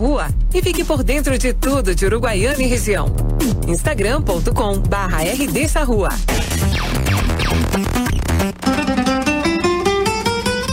rua e fique por dentro de tudo de Uruguaiana e região. Instagram.com barra RD.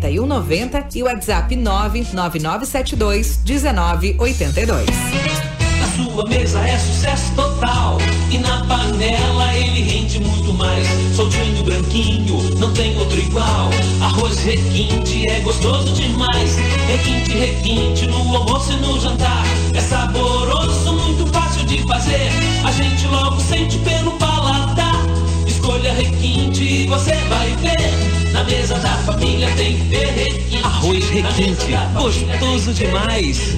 4190 e WhatsApp 99972 1982. Na sua mesa é sucesso total e na panela ele rende muito mais. Soltinho, branquinho, não tem outro igual. Arroz requinte é gostoso demais. Requinte, requinte no almoço e no jantar. É saboroso, muito fácil de fazer. A gente logo sente pelo paladar. Escolha requinte e você vai ver. Mesa da família tem que ter requinte. Arroz requinte, gostoso demais.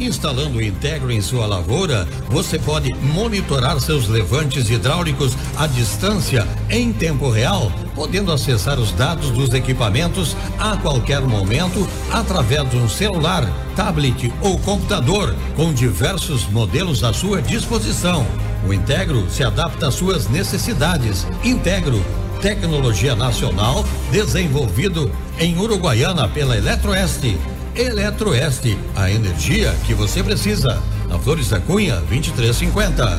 Instalando o Integro em sua lavoura, você pode monitorar seus levantes hidráulicos à distância em tempo real, podendo acessar os dados dos equipamentos a qualquer momento através de um celular, tablet ou computador, com diversos modelos à sua disposição. O Integro se adapta às suas necessidades. Integro tecnologia nacional desenvolvido em Uruguaiana pela Eletroeste. Eletroeste, a energia que você precisa. Na Flores da Cunha, 2350.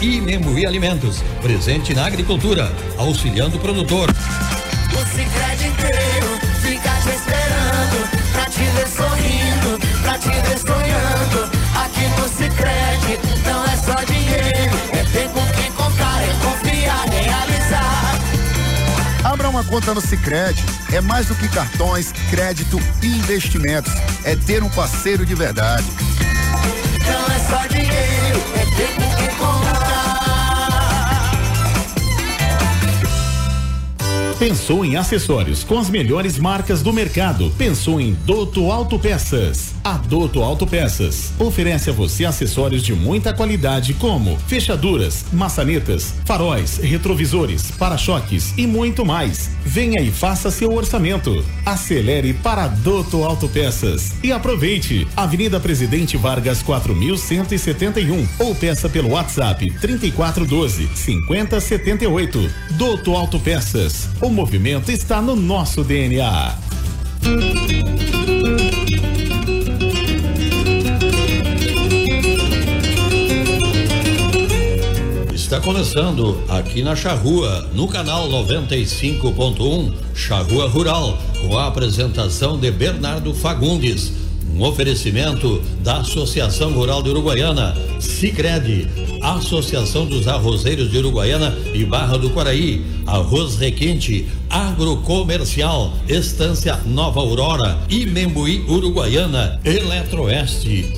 e Membuí Alimentos, presente na agricultura, auxiliando o produtor. O Cicred inteiro fica te esperando, pra te ver sorrindo, pra te ver sonhando. Aqui no Cicred não é só dinheiro, é ter com quem contar, é confiar, é realizar. Abra uma conta no Cicred. É mais do que cartões, crédito e investimentos. É ter um parceiro de verdade. Não é só dinheiro, Pensou em acessórios com as melhores marcas do mercado? Pensou em Doto Autopeças? A Doto Autopeças oferece a você acessórios de muita qualidade como fechaduras, maçanetas, faróis, retrovisores, para-choques e muito mais. Venha e faça seu orçamento. Acelere para Doto Autopeças e aproveite. Avenida Presidente Vargas 4171 ou peça pelo WhatsApp 3412 5078. Doto Autopeças. O movimento está no nosso DNA. Está começando aqui na Charrua, no canal 95.1, Charrua Rural, com a apresentação de Bernardo Fagundes. Um oferecimento da Associação Rural de Uruguaiana, Sicredi, Associação dos Arrozeiros de Uruguaiana e Barra do Quaraí, Arroz Requinte, Agrocomercial, Estância Nova Aurora e Membuí Uruguaiana, Eletroeste.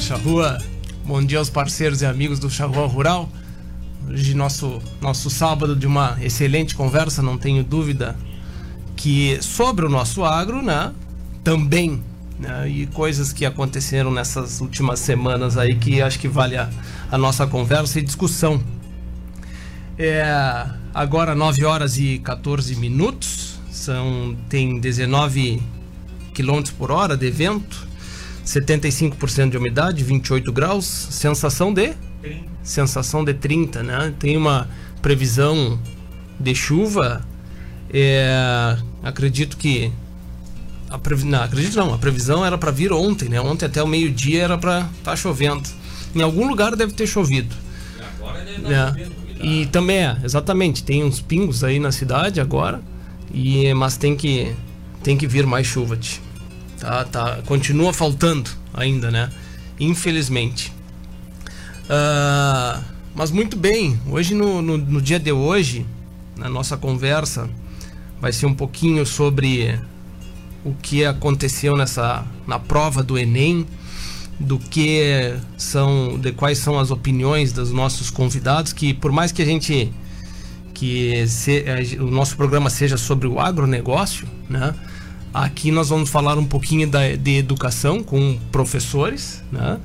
Charrua. Bom dia aos parceiros e amigos do Charrua Rural. Hoje nosso nosso sábado de uma excelente conversa, não tenho dúvida que sobre o nosso agro, né? Também né, e coisas que aconteceram nessas últimas semanas aí que acho que vale a, a nossa conversa e discussão. É, agora 9 horas e 14 minutos, são, tem 19 km por hora de vento, 75% de umidade, 28 graus, sensação de? 30. Sensação de 30, né? Tem uma previsão de chuva, é, acredito que a previ... não, acredito não, a previsão era para vir ontem, né? Ontem até o meio-dia era para estar tá chovendo. Em algum lugar deve ter chovido. E agora deve estar é. chovendo. E também é, exatamente, tem uns pingos aí na cidade agora, e mas tem que tem que vir mais chuva, tch. Tá, tá, continua faltando ainda, né? Infelizmente. Uh, mas muito bem, hoje no, no, no dia de hoje, na nossa conversa, vai ser um pouquinho sobre o que aconteceu nessa na prova do Enem, do que são, de quais são as opiniões dos nossos convidados, que por mais que a gente que se, o nosso programa seja sobre o agronegócio, né? Aqui nós vamos falar um pouquinho da, de educação com professores, né?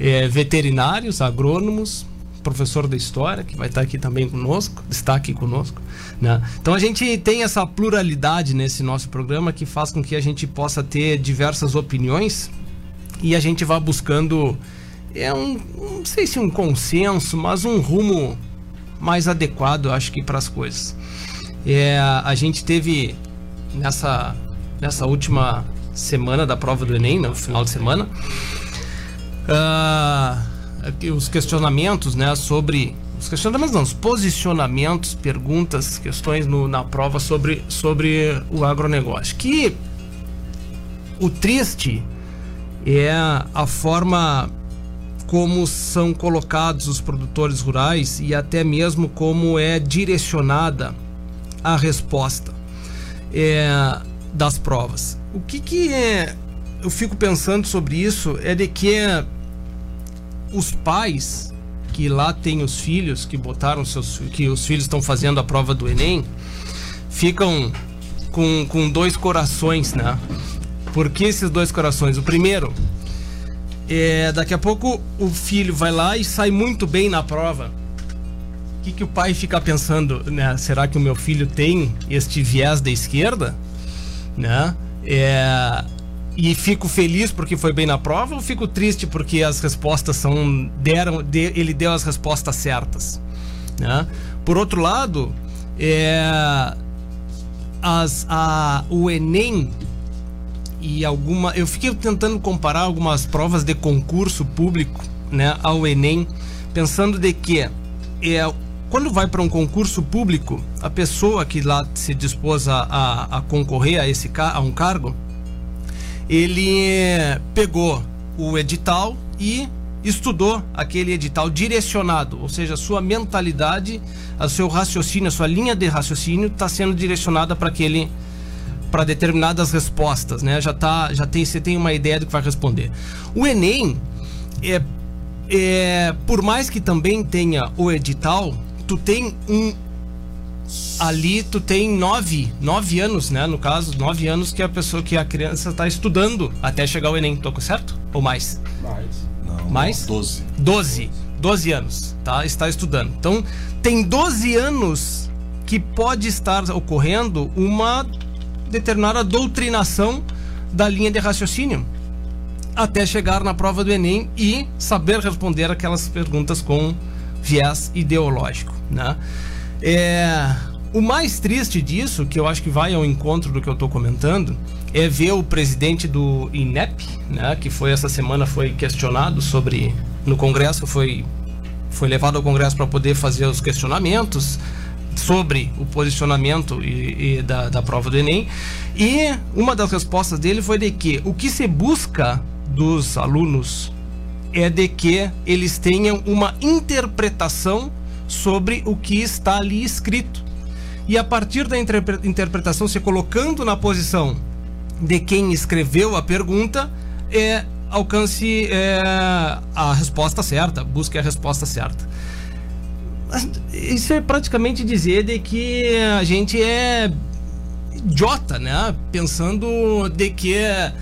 É, veterinários, agrônomos, professor de história, que vai estar aqui também conosco, está aqui conosco. Né? Então a gente tem essa pluralidade nesse nosso programa que faz com que a gente possa ter diversas opiniões e a gente vá buscando, é um, não sei se um consenso, mas um rumo mais adequado, acho que, para as coisas. É, a gente teve nessa, nessa última semana da prova do Enem, no final de semana, uh, os questionamentos, né, sobre os questionamentos não, os posicionamentos, perguntas, questões no, na prova sobre, sobre o agronegócio. Que o triste é a forma como são colocados os produtores rurais e até mesmo como é direcionada a resposta é, das provas. O que, que é, eu fico pensando sobre isso é de que os pais que lá têm os filhos que botaram seus que os filhos estão fazendo a prova do Enem ficam com, com dois corações, né? Por que esses dois corações? O primeiro é daqui a pouco o filho vai lá e sai muito bem na prova. O que, que o pai fica pensando, né? Será que o meu filho tem este viés da esquerda, né? É, e fico feliz porque foi bem na prova ou fico triste porque as respostas são deram de, ele deu as respostas certas né? por outro lado é, as, a, o Enem e alguma eu fiquei tentando comparar algumas provas de concurso público né ao Enem pensando de que é quando vai para um concurso público a pessoa que lá se dispôs a, a, a concorrer a esse a um cargo ele pegou o edital e estudou aquele edital direcionado, ou seja, a sua mentalidade, o seu raciocínio, a sua linha de raciocínio está sendo direcionada para aquele para determinadas respostas, né? Já tá, já tem, você tem uma ideia do que vai responder. O Enem é, é por mais que também tenha o edital, tu tem um ali tu tem nove, nove anos, né? No caso, nove anos que a pessoa, que a criança está estudando até chegar ao Enem. Tô certo? Ou mais? Mais. Não, mais? Doze. Doze. Doze anos, tá? Está estudando. Então, tem doze anos que pode estar ocorrendo uma determinada doutrinação da linha de raciocínio até chegar na prova do Enem e saber responder aquelas perguntas com viés ideológico, né? É, o mais triste disso, que eu acho que vai ao encontro do que eu estou comentando, é ver o presidente do INEP, né, que foi essa semana foi questionado sobre no Congresso foi foi levado ao Congresso para poder fazer os questionamentos sobre o posicionamento e, e da, da prova do Enem. E uma das respostas dele foi de que o que se busca dos alunos é de que eles tenham uma interpretação sobre o que está ali escrito. E a partir da interpretação, se colocando na posição de quem escreveu a pergunta, é, alcance é, a resposta certa, busque a resposta certa. Isso é praticamente dizer de que a gente é idiota, né? Pensando de que é,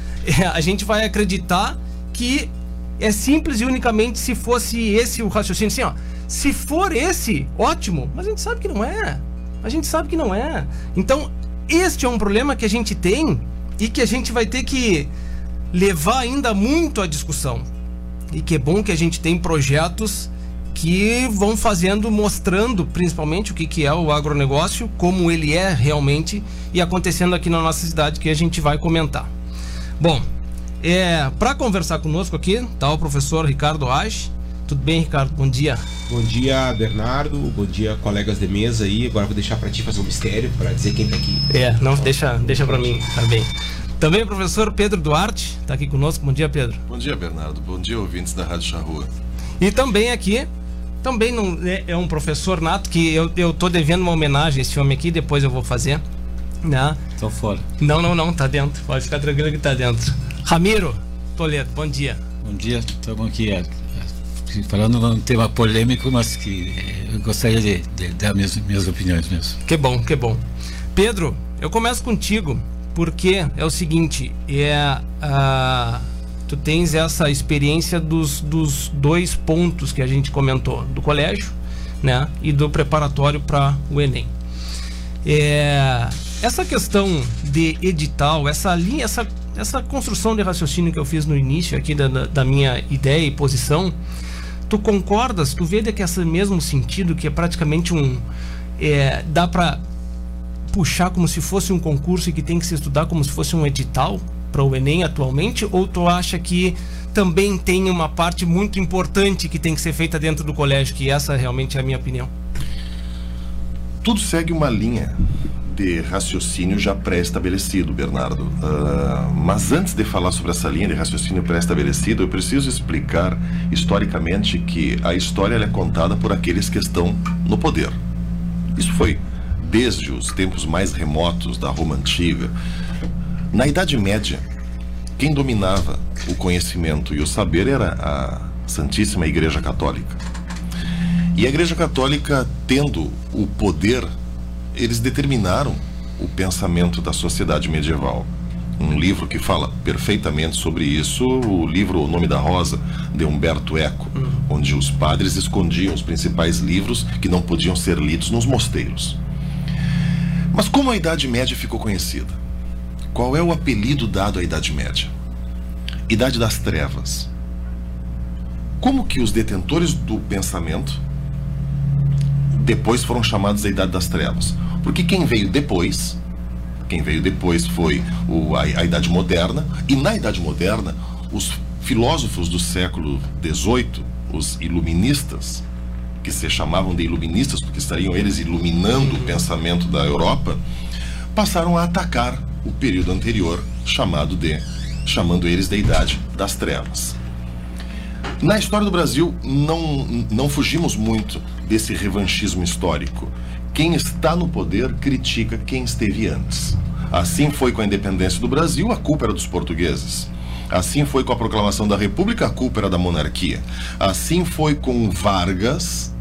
a gente vai acreditar que é simples e unicamente se fosse esse o raciocínio. Assim, ó, se for esse, ótimo, mas a gente sabe que não é. A gente sabe que não é. Então, este é um problema que a gente tem e que a gente vai ter que levar ainda muito à discussão. E que é bom que a gente tem projetos que vão fazendo, mostrando principalmente o que, que é o agronegócio, como ele é realmente e acontecendo aqui na nossa cidade, que a gente vai comentar. Bom, é, para conversar conosco aqui está o professor Ricardo Age. Tudo bem, Ricardo? Bom dia. Bom dia, Bernardo. Bom dia, colegas de mesa aí. Agora vou deixar para ti fazer um mistério para dizer quem tá aqui. É, não, deixa, deixa para mim, tá bem. Também o professor Pedro Duarte está aqui conosco. Bom dia, Pedro. Bom dia, Bernardo. Bom dia, ouvintes da Rádio Charrua. E também aqui, também não, é, é um professor nato que eu, eu tô devendo uma homenagem a esse homem aqui, depois eu vou fazer. Né? Tô fora. Não, não, não, tá dentro. Pode ficar tranquilo que tá dentro. Ramiro Toledo, bom dia. Bom dia, estamos aqui é, falando num tema polêmico, mas que é, eu gostaria de, de dar minhas, minhas opiniões mesmo. Que bom, que bom. Pedro, eu começo contigo porque é o seguinte, é a tu tens essa experiência dos, dos dois pontos que a gente comentou, do colégio, né, e do preparatório para o Enem. É, essa questão de edital, essa linha, essa, essa construção de raciocínio que eu fiz no início aqui da, da minha ideia e posição, tu concordas? Tu vê que esse mesmo sentido que é praticamente um é, dá para puxar como se fosse um concurso e que tem que se estudar como se fosse um edital para o Enem atualmente? Ou tu acha que também tem uma parte muito importante que tem que ser feita dentro do colégio, que essa realmente é a minha opinião? Tudo segue uma linha de raciocínio já pré-estabelecido, Bernardo. Uh, mas antes de falar sobre essa linha de raciocínio pré-estabelecido, eu preciso explicar historicamente que a história é contada por aqueles que estão no poder. Isso foi desde os tempos mais remotos da Roma Antiga. Na Idade Média, quem dominava o conhecimento e o saber era a Santíssima Igreja Católica. E a Igreja Católica, tendo o poder, eles determinaram o pensamento da sociedade medieval. Um livro que fala perfeitamente sobre isso, o livro O Nome da Rosa, de Humberto Eco, uhum. onde os padres escondiam os principais livros que não podiam ser lidos nos mosteiros. Mas como a Idade Média ficou conhecida? Qual é o apelido dado à Idade Média? Idade das Trevas. Como que os detentores do pensamento depois foram chamados a Idade das Trevas? Porque quem veio depois, quem veio depois foi o, a, a Idade Moderna, e na Idade Moderna, os filósofos do século XVIII, os iluministas, que se chamavam de iluministas, porque estariam eles iluminando o pensamento da Europa, passaram a atacar o período anterior, chamado de chamando eles de Idade das Trevas. Na história do Brasil, não, não fugimos muito desse revanchismo histórico. Quem está no poder critica quem esteve antes. Assim foi com a independência do Brasil, a culpa era dos portugueses. Assim foi com a proclamação da República, a culpa era da monarquia. Assim foi com Vargas,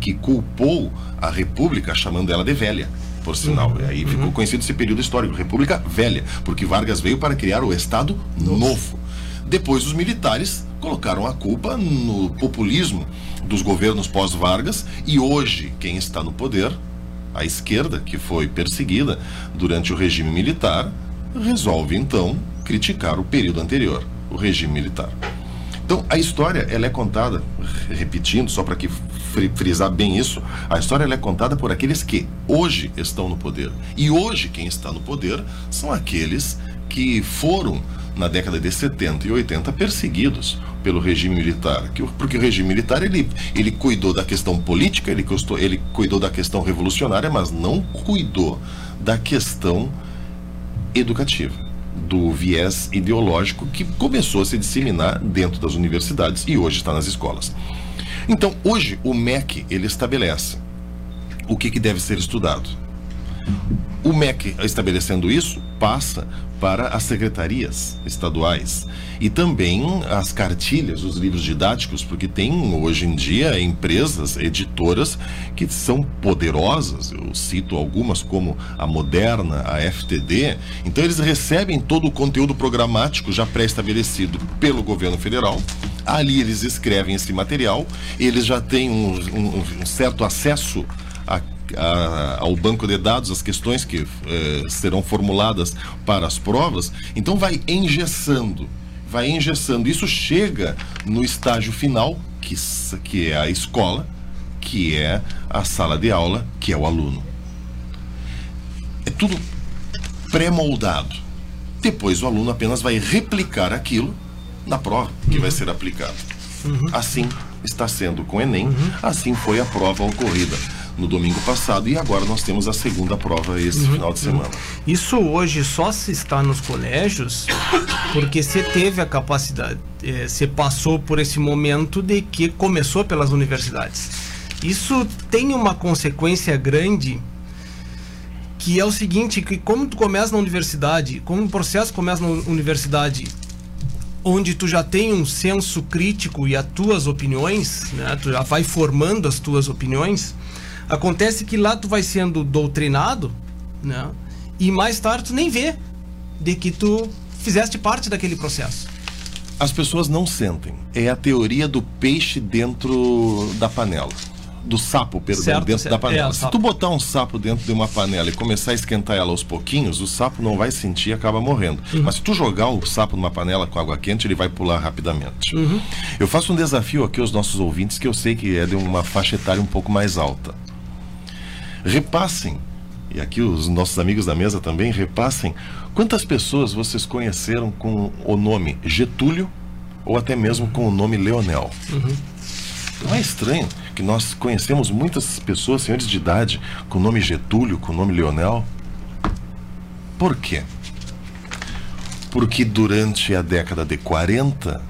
que culpou a República, chamando ela de velha, por sinal. Uhum. Aí ficou conhecido esse período histórico, República Velha, porque Vargas veio para criar o Estado. Novo. Depois os militares colocaram a culpa no populismo dos governos pós-Vargas e hoje quem está no poder, a esquerda, que foi perseguida durante o regime militar, resolve então criticar o período anterior, o regime militar. Então, a história ela é contada, repetindo, só para que frisar bem isso, a história ela é contada por aqueles que hoje estão no poder. E hoje quem está no poder são aqueles que foram na década de 70 e 80 perseguidos pelo regime militar, porque o regime militar ele, ele cuidou da questão política, ele, custou, ele cuidou da questão revolucionária, mas não cuidou da questão educativa, do viés ideológico que começou a se disseminar dentro das universidades e hoje está nas escolas. Então, hoje, o MEC, ele estabelece o que, que deve ser estudado. O MEC, estabelecendo isso, passa para as secretarias estaduais e também as cartilhas, os livros didáticos, porque tem hoje em dia empresas, editoras que são poderosas. Eu cito algumas como a Moderna, a FTD. Então eles recebem todo o conteúdo programático já pré-estabelecido pelo governo federal. Ali eles escrevem esse material, eles já têm um, um- um certo acesso a a- ao banco de dados as questões que eh, serão formuladas para as provas, então vai engessando, vai engessando. Isso chega no estágio final, que, que é a escola, que é a sala de aula, que é o aluno. É tudo pré-moldado. Depois o aluno apenas vai replicar aquilo na prova que vai ser aplicado. Assim está sendo com o Enem, assim foi a prova ocorrida no domingo passado e agora nós temos a segunda prova esse Uhum, final de uhum. semana. Isso hoje só se está nos colégios porque você teve a capacidade, eh, você passou por esse momento de que começou pelas universidades. Isso tem uma consequência grande que é o seguinte, que como tu começa na universidade, como o processo começa na universidade, onde tu já tem um senso crítico e as tuas opiniões, né, tu já vai formando as tuas opiniões, acontece que lá tu vai sendo doutrinado, né, e mais tarde tu nem vê de que tu fizeste parte daquele processo. As pessoas não sentem. É a teoria do peixe dentro da panela. Do sapo, perdão, Certo, dentro certo. da panela. É, Se tu botar um sapo dentro de uma panela e começar a esquentar ela aos pouquinhos, o sapo não vai sentir e acaba morrendo. Uhum. Mas se tu jogar o sapo numa panela com água quente, ele vai pular rapidamente. Uhum. Eu faço um desafio aqui aos nossos ouvintes que eu sei que é de uma faixa etária um pouco mais alta. Repassem, e aqui os nossos amigos da mesa também, repassem quantas pessoas vocês conheceram com o nome Getúlio ou até mesmo com o nome Leonel. Não é estranho que nós conhecemos muitas pessoas, senhores de idade, com o nome Getúlio, com o nome Leonel? Por quê? Porque durante a década de 40,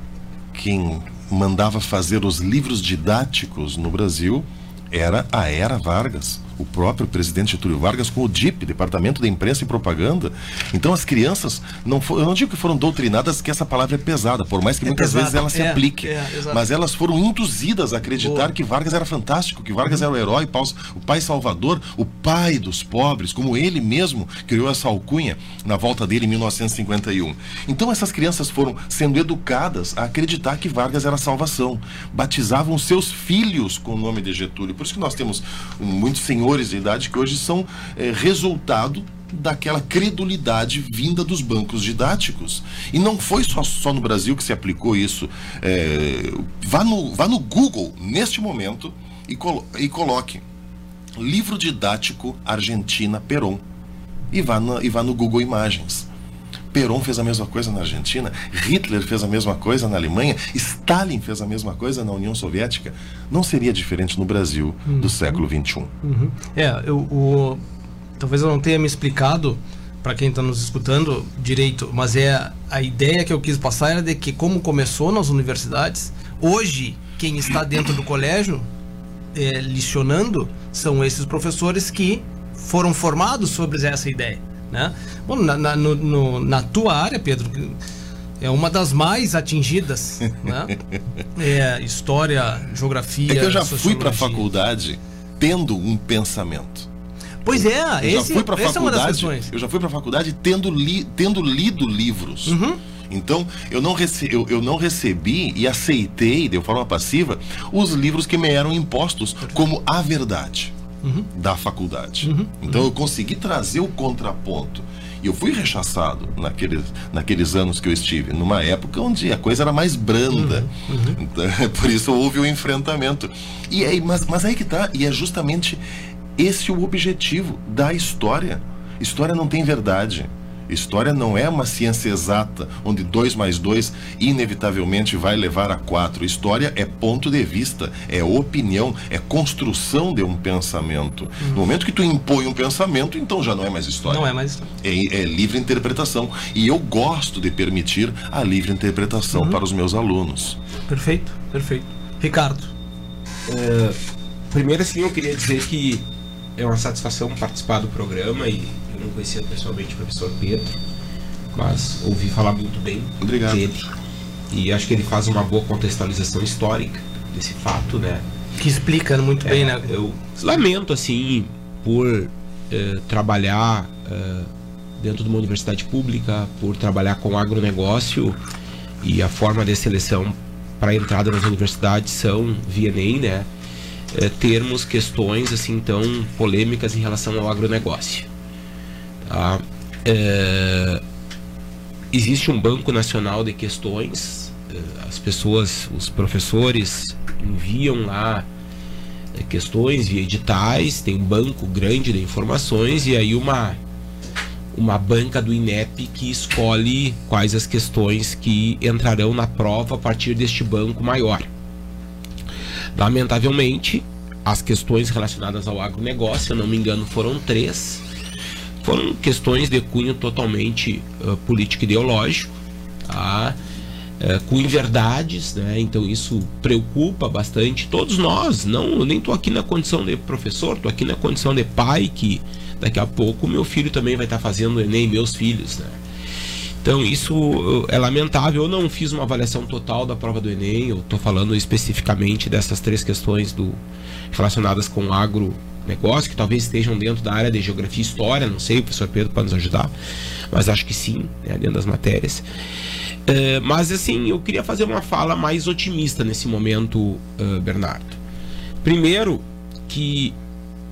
quem mandava fazer os livros didáticos no Brasil era a Era Vargas, o próprio presidente Getúlio Vargas com o DIP, Departamento de Imprensa e Propaganda. Então as crianças não foram, eu não digo que foram doutrinadas que essa palavra é pesada, por mais que É muitas pesada, vezes ela se é, aplique, é, mas elas foram induzidas a acreditar Boa. que Vargas era fantástico, que Vargas era o herói, o pai salvador, o pai dos pobres, como ele mesmo criou essa alcunha na volta dele em 1951. Então essas crianças foram sendo educadas a acreditar que Vargas era a salvação. Batizavam seus filhos com o nome de Getúlio. Por isso que nós temos um, muitos senhores de idade que hoje são eh, resultado daquela credulidade vinda dos bancos didáticos. E não foi só, só no Brasil que se aplicou isso. É, vá, no, vá no Google neste momento e, colo e coloque livro didático Argentina Peron. E vá, na, e vá no Google Imagens. Peron fez a mesma coisa na Argentina, Hitler fez a mesma coisa na Alemanha, Stalin fez a mesma coisa na União Soviética. Não seria diferente no Brasil do século um. XXI. Uhum. É, eu, o, talvez eu não tenha me explicado para quem está nos escutando direito, mas é a ideia que eu quis passar era de que como começou nas universidades, hoje quem está dentro do colégio é, licionando são esses professores que foram formados sobre essa ideia, né? Bom, na, na, no- no- na tua área, Pedro, é uma das mais atingidas, né? É, história, geografia, É que eu já fui para a faculdade tendo um pensamento. Pois é, Eu esse, já fui para essa é uma das faculdade. questões. eu já fui para faculdade tendo, li, tendo lido livros. Uhum. Então, eu não, rece, eu, eu não recebi e aceitei, de forma passiva, os livros que me eram impostos como a verdade Uhum. da faculdade. Então, eu consegui trazer o contraponto. E eu fui rechaçado naqueles, naqueles anos que eu estive, numa época onde a coisa era mais branda. Então, por isso houve o enfrentamento. E aí, mas, mas aí que tá, e é justamente esse o objetivo da história. História não tem verdade. História não é uma ciência exata, onde 2 mais 2 inevitavelmente vai levar a 4. História é ponto de vista, é opinião, é construção de um pensamento. No momento que tu impõe um pensamento, então já não é mais história. Não é mais história. É, é livre interpretação. E eu gosto de permitir a livre interpretação para os meus alunos. Perfeito, perfeito. Ricardo. É, primeiro, assim, eu queria dizer que é uma satisfação participar do programa e não conhecia pessoalmente o professor Pedro, mas ouvi falar muito bem Obrigado. dele. E acho que ele faz uma boa contextualização histórica desse fato, né? Que explica muito É, bem, né? Eu lamento, assim, por eh, trabalhar eh, dentro de uma universidade pública, por trabalhar com agronegócio e a forma de seleção para entrada nas universidades são via Enem, né? Eh, termos questões assim tão polêmicas em relação ao agronegócio. Tá? Eh, existe um banco nacional de questões, eh, as pessoas, os professores enviam lá eh, questões via editais, tem um banco grande de informações e aí uma uma banca do INEP que escolhe quais as questões que entrarão na prova a partir deste banco maior. Lamentavelmente, as questões relacionadas ao agronegócio, se eu não me engano, foram três. Foram questões de cunho totalmente uh, político-ideológico, tá? Uh, com inverdades, né? Então isso preocupa bastante todos nós. Não, eu nem estou aqui na condição de professor, estou aqui na condição de pai que daqui a pouco meu filho também vai estar fazendo o Enem, meus filhos, né? Então isso é lamentável. Eu não fiz uma avaliação total da prova do Enem. Eu estou falando especificamente dessas três questões do relacionadas com o agronegócio, que talvez estejam dentro da área de geografia e história. Não sei, o professor Pedro pode nos ajudar, mas acho que sim, né, dentro das matérias. Uh, mas assim, eu queria fazer uma fala mais otimista nesse momento, uh, Bernardo. Primeiro, que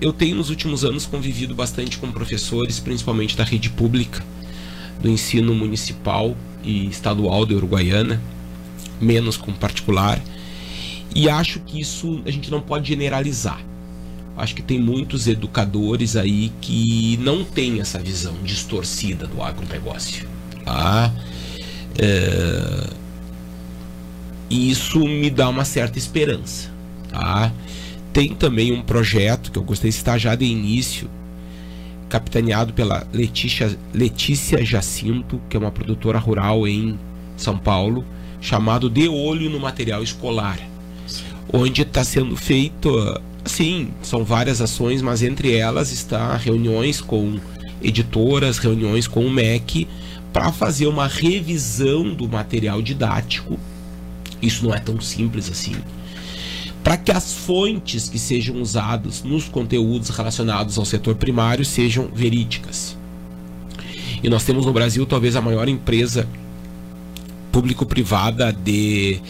eu tenho nos últimos anos convivido bastante com professores, principalmente da rede pública, do ensino municipal e estadual de Uruguaiana, menos com particular, e acho que isso a gente não pode generalizar. Acho que tem muitos educadores aí que não têm essa visão distorcida do agronegócio. Tá? É... E isso me dá uma certa esperança. Tá? Tem também um projeto que eu gostei de citar já de início, capitaneado pela Letícia, Letícia Jacinto, que é uma produtora rural em São Paulo, chamado De Olho no Material Escolar, onde está sendo feito, assim, são várias ações, mas entre elas está reuniões com editoras, reuniões com o MEC, para fazer uma revisão do material didático. Isso não é tão simples assim para que as fontes que sejam usadas nos conteúdos relacionados ao setor primário sejam verídicas. E nós temos no Brasil talvez a maior empresa público-privada de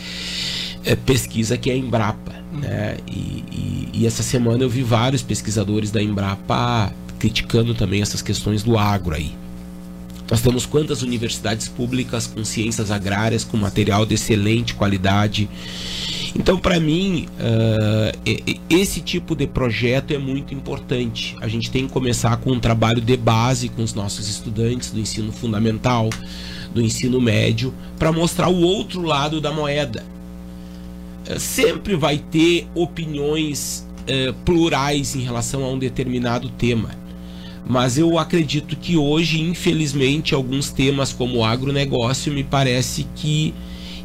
é, pesquisa que é a Embrapa. Né? E, e, e, essa semana eu vi vários pesquisadores da Embrapa criticando também essas questões do agro aí. Nós temos quantas universidades públicas com ciências agrárias, com material de excelente qualidade. Então, para mim, uh, esse tipo de projeto é muito importante. A gente tem que começar com um trabalho de base com os nossos estudantes do ensino fundamental, do ensino médio, para mostrar o outro lado da moeda. Uh, sempre vai ter opiniões uh, plurais em relação a um determinado tema. Mas eu acredito que hoje, infelizmente, alguns temas como o agronegócio me parece que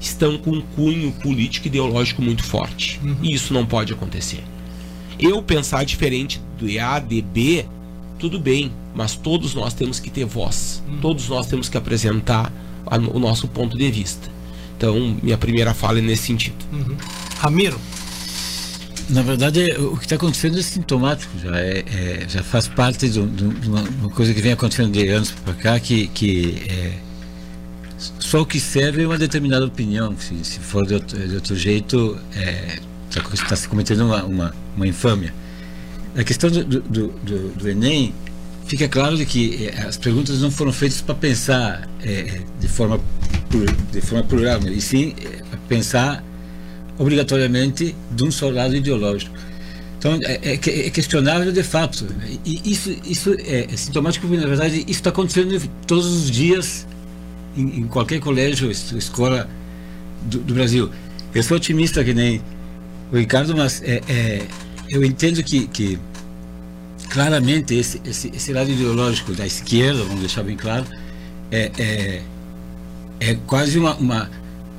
estão com um cunho político e ideológico muito forte. Uhum. E isso não pode acontecer. Eu pensar diferente do A, de B, tudo bem, mas todos nós temos que ter voz. Uhum. Todos nós temos que apresentar a, o nosso ponto de vista. Então, minha primeira fala é nesse sentido. Uhum. Ramiro. Na verdade, o que está acontecendo é sintomático, já, é, é, já faz parte de, uma, uma, coisa que vem acontecendo de anos para cá, que, que é, só o que serve é uma determinada opinião. Se, se for de outro, de outro jeito, está é, se cometendo uma, uma, uma, infâmia. Na questão do, do, do, do, Enem, fica claro de que é, as perguntas não foram feitas para pensar é, de, forma, de forma plural, e sim para pensar obrigatoriamente de um só lado ideológico. Então, é, é, questionável de fato. E isso, isso é, é sintomático porque, na verdade, isso está acontecendo todos os dias em, em qualquer colégio, escola do, do, Brasil. Eu sou otimista que nem o Ricardo, mas é, é, eu entendo que, que claramente esse, esse, esse, lado ideológico da esquerda, vamos deixar bem claro, é, é, quase uma, uma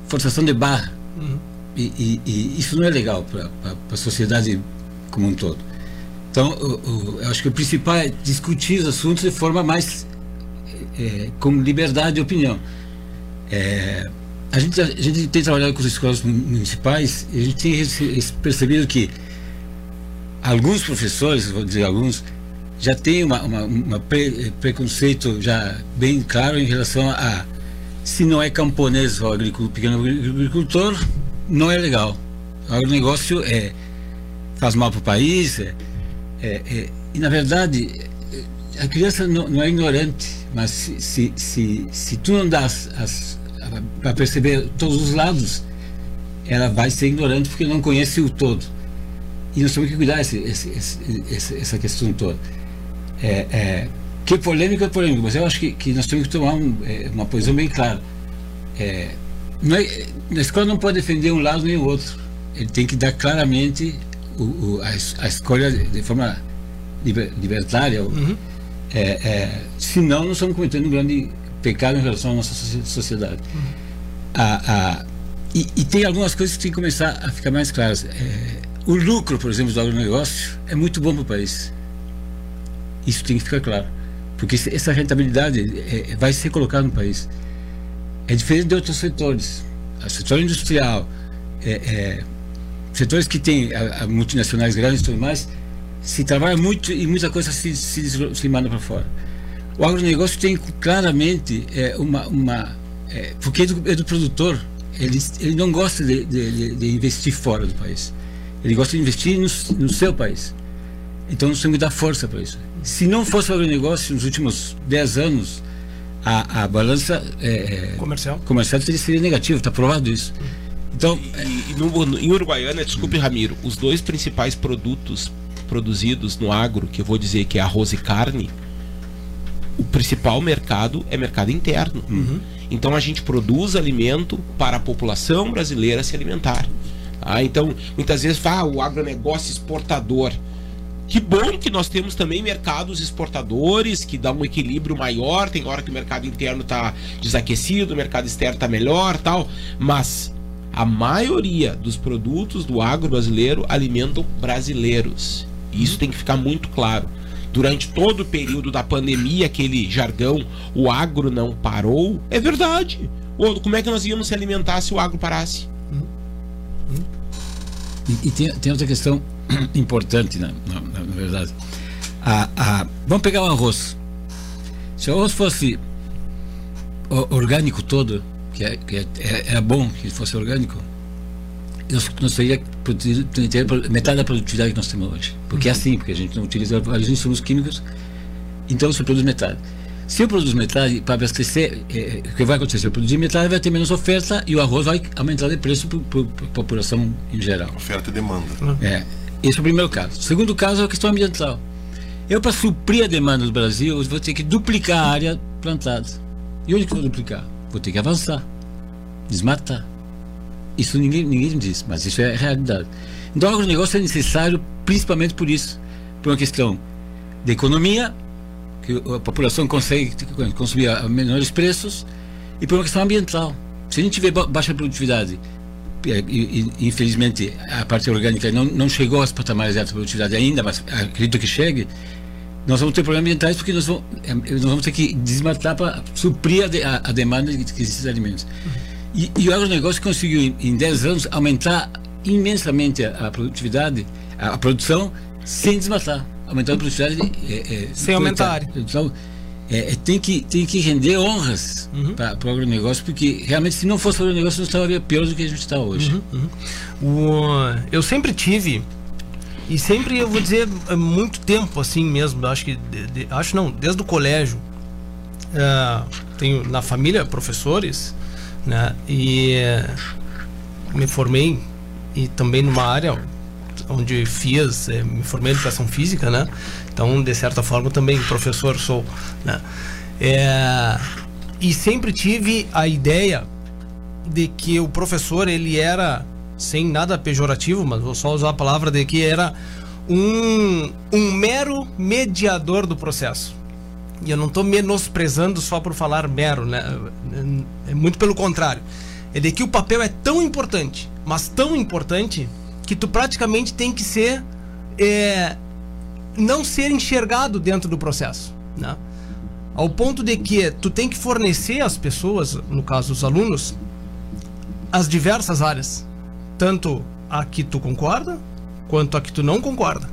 forçação de barra. Uhum. E, e, e, isso não é legal para a sociedade como um todo. Então, o, eu acho que o principal é discutir os assuntos de forma mais é, com liberdade de opinião. É, a, gente, a gente tem trabalhado com as escolas municipais e a gente tem percebido que alguns professores, vou dizer alguns, já têm uma, uma, uma pre, preconceito já bem claro em relação a se não é camponês ou agricultor, pequeno agricultor, não é legal. O agronegócio é, faz mal para o país, é, é, é, e na verdade a criança não, não é ignorante, mas se, se, se, se tu não dá para perceber todos os lados, ela vai ser ignorante porque não conhece o todo. E nós temos que cuidar esse, esse, esse, essa questão toda. É, é, que polêmico é polêmico, mas eu acho que, que nós temos que tomar um, é, uma posição bem clara. É, não é, a escola não pode defender um lado nem o outro. Ele tem que dar claramente o, o, a, a, escolha de forma liber, libertária. Uhum. É, é, senão, nós estamos cometendo um grande pecado em relação à nossa sociedade. Uhum. A, a, e, e, tem algumas coisas que tem que começar a ficar mais claras. É, o lucro, por exemplo, do agronegócio é muito bom para o país. Isso tem que ficar claro. Porque essa rentabilidade é, vai ser colocada no país. É diferente de outros setores. O setor industrial, é, é, setores que têm a, a multinacionais grandes e tudo mais, se trabalha muito e muita coisa se, se, se manda para fora. O agronegócio tem claramente é, uma. uma é, porque é do, é do, produtor, ele, ele não gosta de, de, de, investir fora do país. Ele gosta de investir no, no seu país. Então nós temos que dar força para isso. Se não fosse o agronegócio nos últimos 10 anos, a, a balança é, é comercial. comercial seria negativa, está provado isso. Então, e, e no, em Uruguaiana, desculpe Ramiro, os dois principais produtos produzidos no agro, que eu vou dizer que é arroz e carne, o principal mercado é mercado interno. Uhum. Então a gente produz alimento para a população brasileira se alimentar. Ah, então, muitas vezes fala ah, o agronegócio exportador. Que bom que nós temos também mercados exportadores que dá um equilíbrio maior. Tem hora que o mercado interno está desaquecido, o mercado externo está melhor, tal. Mas a maioria dos produtos do agro brasileiro alimentam brasileiros. E isso tem que ficar muito claro. Durante todo o período da pandemia, aquele jargão, o agro não parou, é verdade. Como é que nós íamos se alimentar se o agro parasse? E, e tem, tem outra questão importante, na, na, na verdade. A, a, vamos pegar o arroz. Se o arroz fosse orgânico todo, que, é, que é, é, bom que fosse orgânico, nós, teria metade da produtividade que nós temos hoje. Porque é assim, porque a gente não utiliza vários insumos químicos, então você produz metade. Se eu produzo metade, para abastecer, é, o que vai acontecer? Se eu produzir metade, vai ter menos oferta e o arroz vai aumentar de preço para a população em geral. Oferta e demanda. É. Esse é o primeiro caso. O segundo caso é a questão ambiental. Eu, para suprir a demanda do Brasil, vou ter que duplicar a área plantada. E onde que eu vou duplicar? Vou ter que avançar, desmatar. Isso ninguém, ninguém me diz, mas isso é realidade. Então, o agronegócio é necessário principalmente por isso. Por uma questão de economia, que a população consegue consumir a menores preços, e por uma questão ambiental. Se a gente tiver baixa produtividade e, infelizmente a parte orgânica não, não chegou aos patamares de alta produtividade ainda, mas acredito que chegue, nós vamos ter problemas ambientais porque nós vamos, é, nós vamos ter que desmatar para suprir a, a, demanda desses alimentos. E, e, o agronegócio conseguiu, em, em 10 anos, aumentar imensamente a, a produtividade, a, a, produção, sem desmatar. Aumentar a produtividade. É, é, sem aumentar. Então, é, tem, que, tem que render honras uhum. para o agronegócio, porque realmente se não fosse o agronegócio, nós estaríamos pior do que a gente está hoje. Uhum, uhum. O, eu sempre tive, e sempre eu vou dizer muito tempo assim mesmo, acho que, de, de, acho não, desde o colégio, uh, tenho na família professores, né, e uh, me formei e também numa área onde fiz, eh, me formei em educação física, né? Então, de certa forma, também professor sou, né? É, e sempre tive a ideia de que o professor ele era sem nada pejorativo, mas vou só usar a palavra de que era um, um mero mediador do processo. E eu não estou menosprezando só por falar mero, né? É muito pelo contrário. É de que o papel é tão importante, mas tão importante que tu praticamente tem que ser é, não ser enxergado dentro do processo, né? Ao ponto de que tu tem que fornecer às pessoas, no caso os alunos, as diversas áreas, tanto a que tu concorda quanto a que tu não concorda,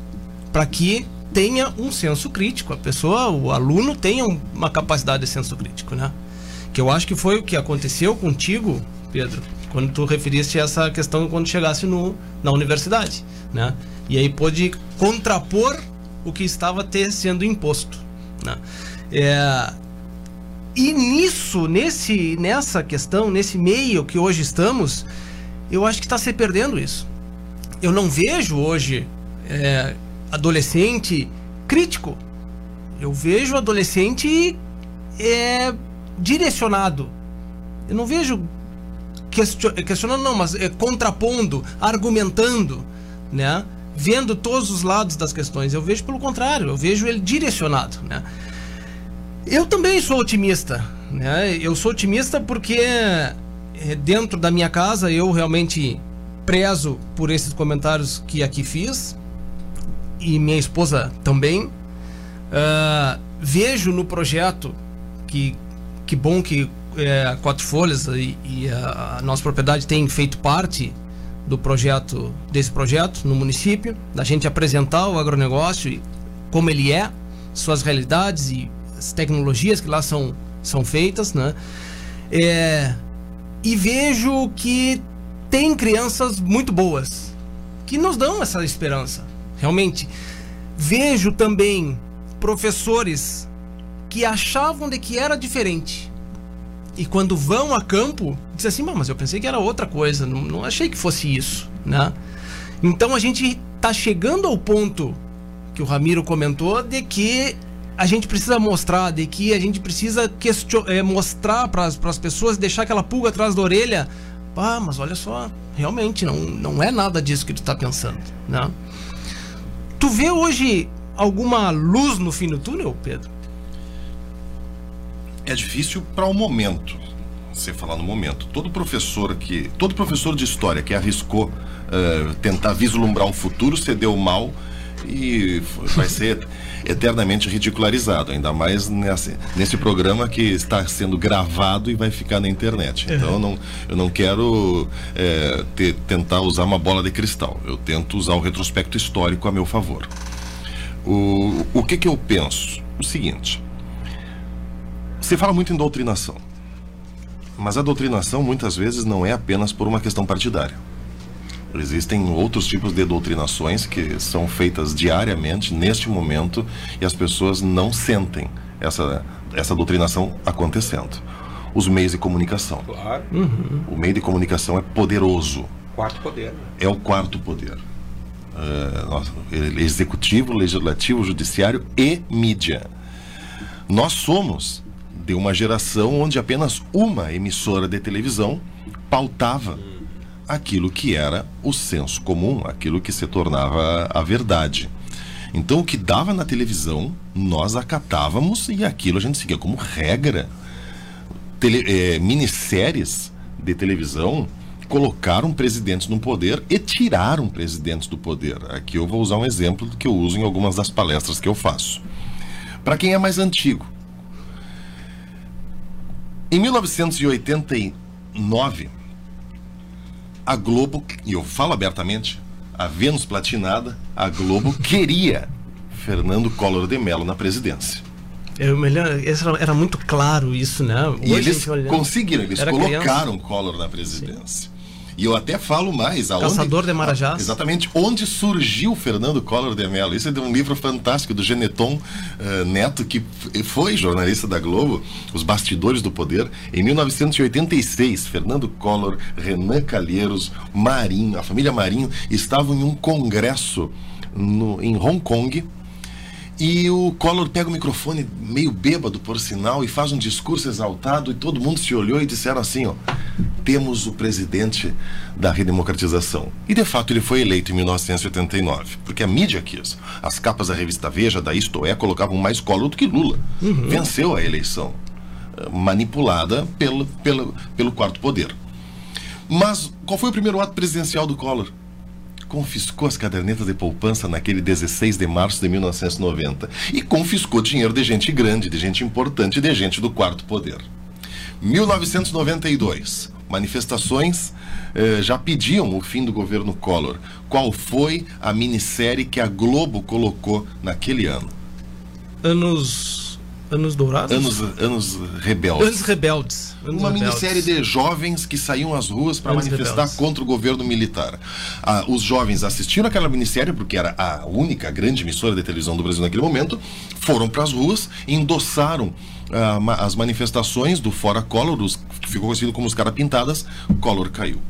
para que tenha um senso crítico, a pessoa, o aluno tenha uma capacidade de senso crítico, né? Que eu acho que foi o que aconteceu contigo, Pedro, quando tu referiste essa questão quando chegasse no, na universidade, né? E aí pôde contrapor o que estava te sendo imposto, né? É, e nisso, nesse, nessa questão, nesse meio que hoje estamos, eu acho que está se perdendo isso. Eu não vejo hoje é, adolescente crítico. Eu vejo adolescente é, direcionado. Eu não vejo questionando, não, mas é, contrapondo, argumentando, né? Vendo todos os lados das questões. Eu vejo pelo contrário, eu vejo ele direcionado, né? Eu também sou otimista, né? Eu sou otimista porque é, dentro da minha casa eu realmente prezo por esses comentários que aqui fiz e minha esposa também. Uh, vejo no projeto que que bom que é, Quatro Folhas e, e a, a, nossa propriedade tem feito parte do projeto desse projeto no município, da gente apresentar o agronegócio e como ele é, suas realidades e as tecnologias que lá são, são feitas, né? É, e vejo que tem crianças muito boas que nos dão essa esperança. Realmente vejo também professores que achavam de que era diferente. E quando vão a campo, dizem assim, mas eu pensei que era outra coisa, não, não achei que fosse isso, né? Então a gente está chegando ao ponto que o Ramiro comentou de que a gente precisa mostrar, de que a gente precisa é, mostrar para as pessoas, deixar aquela pulga atrás da orelha. Ah, mas olha só, realmente não, não é nada disso que tu está pensando, né? Tu vê hoje alguma luz no fim do túnel, Pedro? É difícil para o momento. Você falar no momento. Todo professor que, todo professor de história que arriscou uh, tentar vislumbrar um futuro se deu mal e vai ser eternamente ridicularizado, ainda mais nesse, nesse programa que está sendo gravado e vai ficar na internet. Então eu não, eu não quero é, ter, tentar usar uma bola de cristal. Eu tento usar o retrospecto histórico a meu favor. O, o que, que eu penso? O seguinte: se fala muito em doutrinação, mas a doutrinação muitas vezes não é apenas por uma questão partidária. Existem outros tipos de doutrinações que são feitas diariamente, neste momento, e as pessoas não sentem essa, essa doutrinação acontecendo. Os meios de comunicação. Claro. Uhum. O meio de comunicação é poderoso. Quarto poder. É o quarto poder. Uh, nossa, executivo, legislativo, judiciário e mídia. Nós somos de uma geração onde apenas uma emissora de televisão pautava aquilo que era o senso comum, aquilo que se tornava a verdade. Então, o que dava na televisão, nós acatávamos e aquilo a gente seguia como regra. Tele, é, minisséries de televisão colocaram presidentes no poder e tiraram presidentes do poder. Aqui eu vou usar um exemplo que eu uso em algumas das palestras que eu faço. Para quem é mais antigo, em 1989, a Globo, e eu falo abertamente, a Vênus Platinada, a Globo queria Fernando Collor de Mello na presidência. É, melhor, era, era muito claro isso, né? Hoje e eles conseguiram, eles colocaram criança. Collor na presidência. Sim. E eu até falo mais. Aonde, Caçador de Marajás. Exatamente. Onde surgiu Fernando Collor de Mello. Isso é de um livro fantástico do Geneton uh, Neto, que foi jornalista da Globo, Os Bastidores do Poder. Em 1986, Fernando Collor, Renan Calheiros, Marinho, a família Marinho, estavam em um congresso no, em Hong Kong e o Collor pega o microfone, meio bêbado por sinal, e faz um discurso exaltado, e todo mundo se olhou e disseram assim: ó, temos o presidente da redemocratização. E de fato ele foi eleito em 1989, porque a mídia quis. As capas da revista Veja, da Isto É, colocavam mais Collor do que Lula. Uhum. Venceu a eleição, eh, manipulada pelo, pelo, pelo quarto poder. Mas qual foi o primeiro ato presidencial do Collor? Confiscou as cadernetas de poupança naquele 16 de março de 1990 e confiscou dinheiro de gente grande, de gente importante, de gente do quarto poder. 1992, manifestações eh, já pediam o fim do governo Collor. Qual foi a minissérie que a Globo colocou naquele ano? Anos. Anos dourados? Anos, anos rebeldes. Anos rebeldes. Anos Uma rebeldes. minissérie de jovens que saíam às ruas para manifestar rebeldes. contra o governo militar. Ah, os jovens assistiram aquela minissérie, porque era a única grande emissora de televisão do Brasil naquele momento, foram para as ruas, endossaram ah, ma- as manifestações do Fora Collor, os, que ficou conhecido como os cara pintadas, Collor caiu.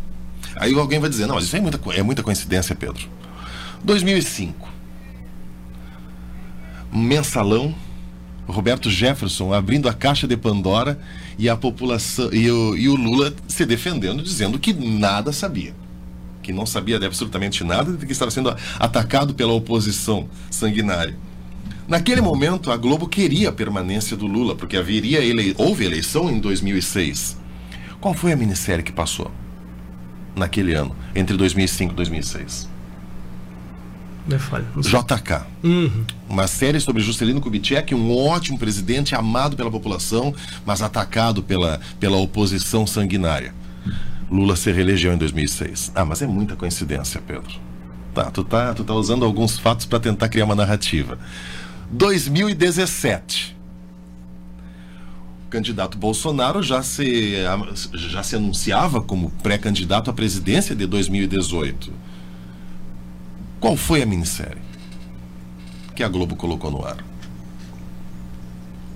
Aí alguém vai dizer, não, mas isso é muita, é muita coincidência, Pedro. 2005. Mensalão, Roberto Jefferson abrindo a caixa de Pandora e a população e o, e o Lula se defendendo, dizendo que nada sabia. Que não sabia de absolutamente nada, que estava sendo atacado pela oposição sanguinária. Naquele momento, a Globo queria a permanência do Lula, porque haveria ele... houve eleição em 2006. Qual foi a minissérie que passou naquele ano, entre 2005 e 2006? Falha. sei. JK. Uhum. Uma série sobre Juscelino Kubitschek, um ótimo presidente, amado pela população, mas atacado pela, pela oposição sanguinária. Lula se reelegeu em 2006. Ah, mas é muita coincidência, Pedro. Tá, tu tá, tu tá usando alguns fatos para tentar criar uma narrativa. 2017. O candidato Bolsonaro já se, já se anunciava como pré-candidato à presidência de 2018. Qual foi a minissérie? que a Globo colocou no ar.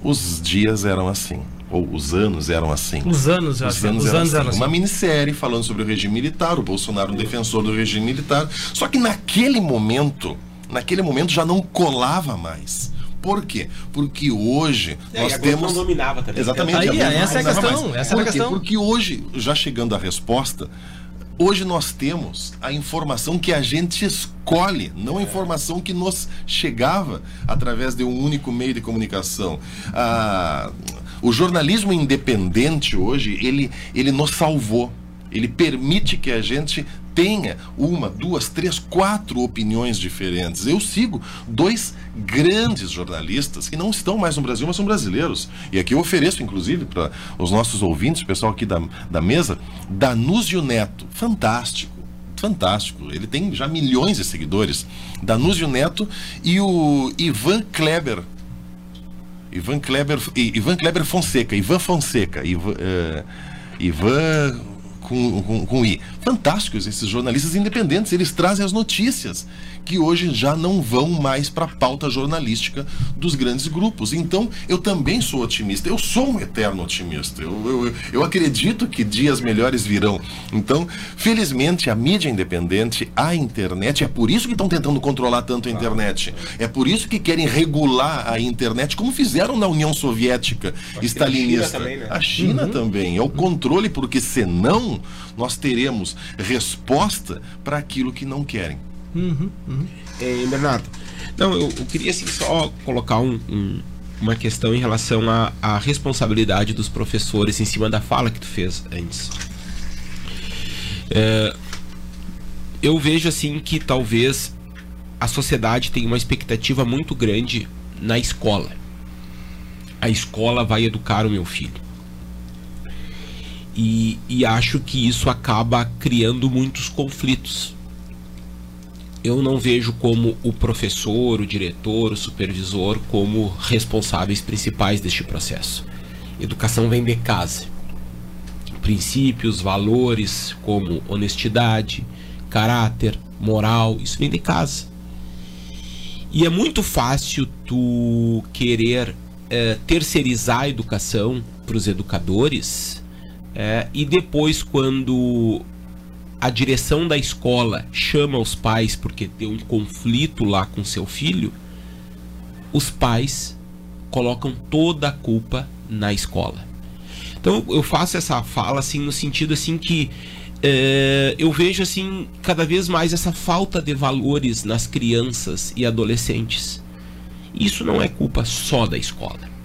Os dias eram assim, ou os anos eram assim. Os anos, Os assim, anos, os eram, anos assim. eram assim. Uma minissérie falando sobre o regime militar, o Bolsonaro um defensor do regime militar. Só que naquele momento, naquele momento já não colava mais. Por quê? Porque hoje É, nós e temos. não dominava também. Exatamente. Aí, essa é a dominava questão, mais. essa é a questão. Porque hoje, já chegando à resposta, hoje nós temos a informação que a gente escolhe, não a informação que nos chegava através de um único meio de comunicação. Ah, o jornalismo independente hoje, ele, ele nos salvou. Ele permite que a gente tenha uma, duas, três, quatro opiniões diferentes. Eu sigo dois grandes jornalistas que não estão mais no Brasil, mas são brasileiros. E aqui eu ofereço, inclusive, para os nossos ouvintes, o pessoal aqui da, da mesa, Danúzio Neto. Fantástico. Fantástico. Ele tem já milhões de seguidores. Danúzio Neto e o Ivan Kleber. Ivan Kleber, Ivan Kleber Fonseca, Ivan Fonseca, Ivan, eh, Ivan com, com, com I. Fantásticos esses jornalistas independentes, eles trazem as notícias que hoje já não vão mais para a pauta jornalística dos grandes grupos. Então, eu também sou otimista, eu sou um eterno otimista. Eu, eu, eu acredito que dias melhores virão. Então, felizmente, a mídia independente, a internet, é por isso que estão tentando controlar tanto a internet. É por isso que querem regular a internet, como fizeram na União Soviética stalinista. também, né? A China também. É o controle, porque senão nós teremos resposta para aquilo que não querem. Uhum, uhum. É, Bernardo, não, eu, eu queria assim, só colocar um- um- uma questão em relação à, responsabilidade dos professores em cima da fala que tu fez antes. É, eu vejo assim que talvez a sociedade tenha uma expectativa muito grande na escola. A escola vai educar o meu filho. E, e acho que isso acaba criando muitos conflitos eu não vejo como o professor, o diretor, o supervisor como responsáveis principais deste processo. Educação vem de casa. Princípios, valores como honestidade, caráter, moral, isso vem de casa. E é muito fácil tu querer eh, terceirizar a educação para os educadores eh, e depois quando a direção da escola chama os pais porque tem um conflito lá com seu filho, os pais colocam toda a culpa na escola. Então eu faço essa fala assim no sentido assim que eh, eu vejo assim cada vez mais essa falta de valores nas crianças e adolescentes. Isso não é culpa só da escola.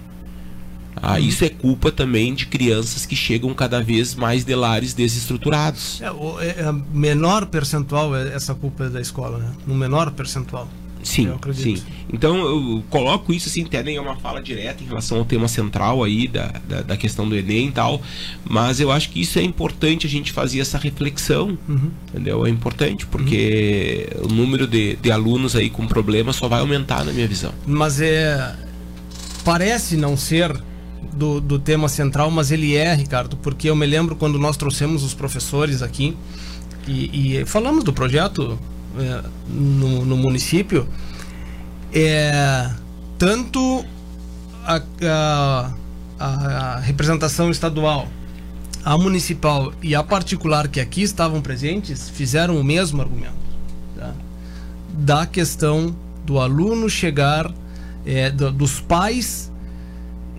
Ah, Isso é culpa também de crianças que chegam cada vez mais de lares desestruturados. É, o é, é menor percentual é essa culpa da escola, né? No menor percentual. Sim, Eu acredito. sim. Então eu coloco isso assim, até nem é uma fala direta em relação ao tema central aí da, da, da questão do Enem e tal, mas eu acho que isso é importante a gente fazer essa reflexão, Uhum. entendeu? É importante porque o número de, de alunos aí com problemas só vai aumentar na minha visão. Mas é. Parece não ser do, do tema central, mas ele é, Ricardo, porque eu me lembro quando nós trouxemos os professores aqui e, e falamos do projeto é, no, no município, é, tanto a, a, a representação estadual, a municipal e a particular que aqui estavam presentes fizeram o mesmo argumento. tá? Da questão do aluno chegar, é, do- dos pais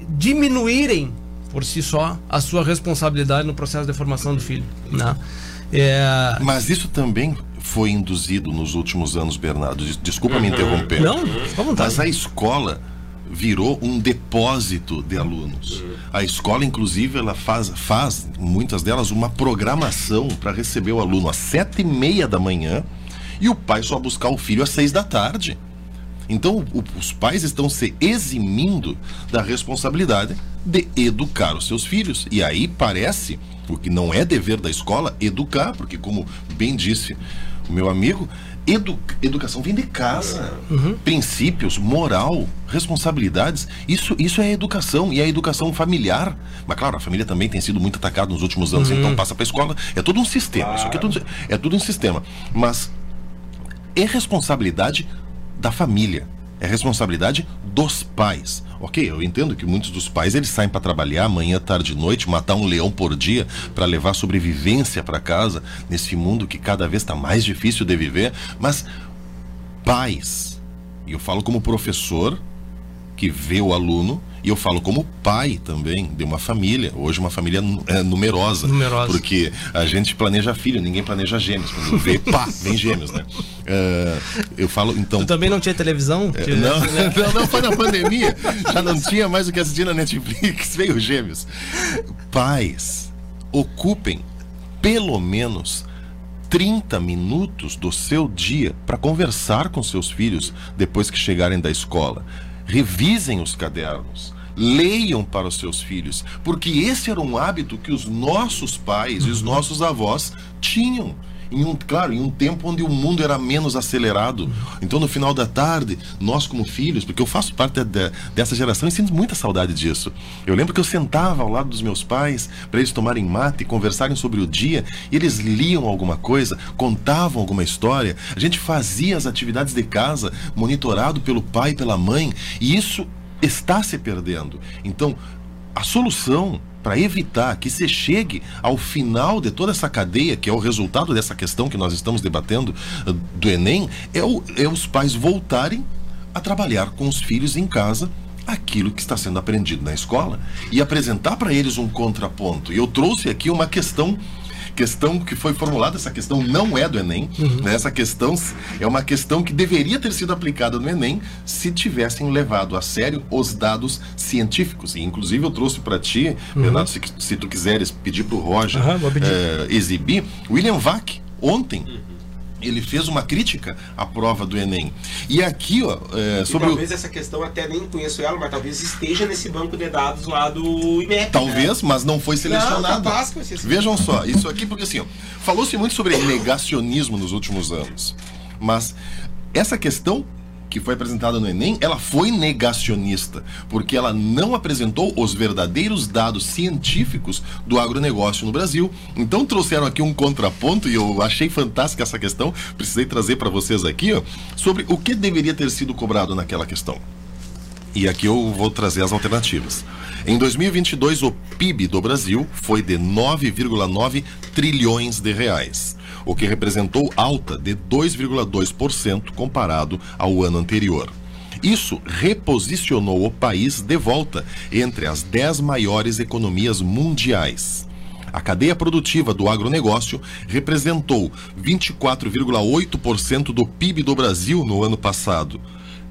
diminuírem por si só a sua responsabilidade no processo de formação do filho. Né? É, Mas isso também foi induzido nos últimos anos, Bernardo. Des- Desculpa me interromper. Não, à vontade. Mas a escola virou um depósito de alunos. A escola, inclusive, ela faz, faz muitas delas, uma programação para receber o aluno às sete e meia da manhã e o pai só buscar o filho às seis da tarde. Então, o- os pais estão se eximindo da responsabilidade de educar os seus filhos. E aí parece, o que não é dever da escola, educar, porque, como bem disse o meu amigo, edu- educação vem de casa. Princípios, moral, responsabilidades, isso, isso é educação, e é educação familiar. Mas, claro, a família também tem sido muito atacada nos últimos anos, Uhum. então passa para a escola. É todo um sistema. Isso aqui é tudo, é tudo um sistema. Mas é responsabilidade da família. É responsabilidade dos pais. Ok, eu entendo que muitos dos pais eles saem para trabalhar manhã, tarde e noite, matar um leão por dia para levar sobrevivência para casa nesse mundo que cada vez está mais difícil de viver. Mas pais, e eu falo como professor que vê o aluno e eu falo como pai também de uma família, hoje uma família é, numerosa, Numerosa. porque a gente planeja filho, ninguém planeja gêmeos, quando vê, pá, vem gêmeos, né? É, eu falo, então... tu também não tinha televisão? É, Tinha- Não, né? não, não, foi na pandemia. Já não tinha mais o que assistir na Netflix, veio gêmeos. Pais, ocupem pelo menos 30 minutos do seu dia para conversar com seus filhos depois que chegarem da escola. Revisem os cadernos. Leiam para os seus filhos, porque esse era um hábito que os nossos pais e os nossos avós tinham. Em um, claro, em um tempo onde o mundo era menos acelerado. Então, no final da tarde, nós como filhos, porque eu faço parte de- dessa geração e sinto muita saudade disso. Eu lembro que eu sentava ao lado dos meus pais para eles tomarem mate, conversarem sobre o dia, e eles liam alguma coisa, contavam alguma história. A gente fazia as atividades de casa, monitorado pelo pai e pela mãe, e isso está se perdendo. Então, a solução para evitar que se chegue ao final de toda essa cadeia, que é o resultado dessa questão que nós estamos debatendo eh, do Enem, é, o- é os pais voltarem a trabalhar com os filhos em casa aquilo que está sendo aprendido na escola e apresentar para eles um contraponto. E eu trouxe aqui uma questão questão que foi formulada, essa questão não é do Enem, né? essa questão é uma questão que deveria ter sido aplicada no Enem se tivessem levado a sério os dados científicos. E inclusive eu trouxe para ti, Uhum. Renato, se, se tu quiseres pedir para o Roger eh, exibir, William Vac, ontem, ele fez uma crítica à prova do Enem. E aqui, ó, E sobre o, talvez essa questão até nem conheço ela, mas talvez esteja nesse banco de dados lá do IMEP. Talvez, né? mas não foi selecionado. Não, vai ser Vejam só, isso aqui, porque assim, falou-se muito sobre negacionismo nos últimos anos. Mas essa questão que foi apresentada no Enem, ela foi negacionista, porque ela não apresentou os verdadeiros dados científicos do agronegócio no Brasil. Então trouxeram aqui um contraponto e eu achei fantástica essa questão, precisei trazer para vocês aqui, ó, sobre o que deveria ter sido cobrado naquela questão. E aqui eu vou trazer as alternativas. Em 2022, o PIB do Brasil foi de 9,9 trilhões de reais, o que representou alta de 2,2% comparado ao ano anterior. Isso reposicionou o país de volta entre as 10 maiores economias mundiais. A cadeia produtiva do agronegócio representou 24,8% do PIB do Brasil no ano passado.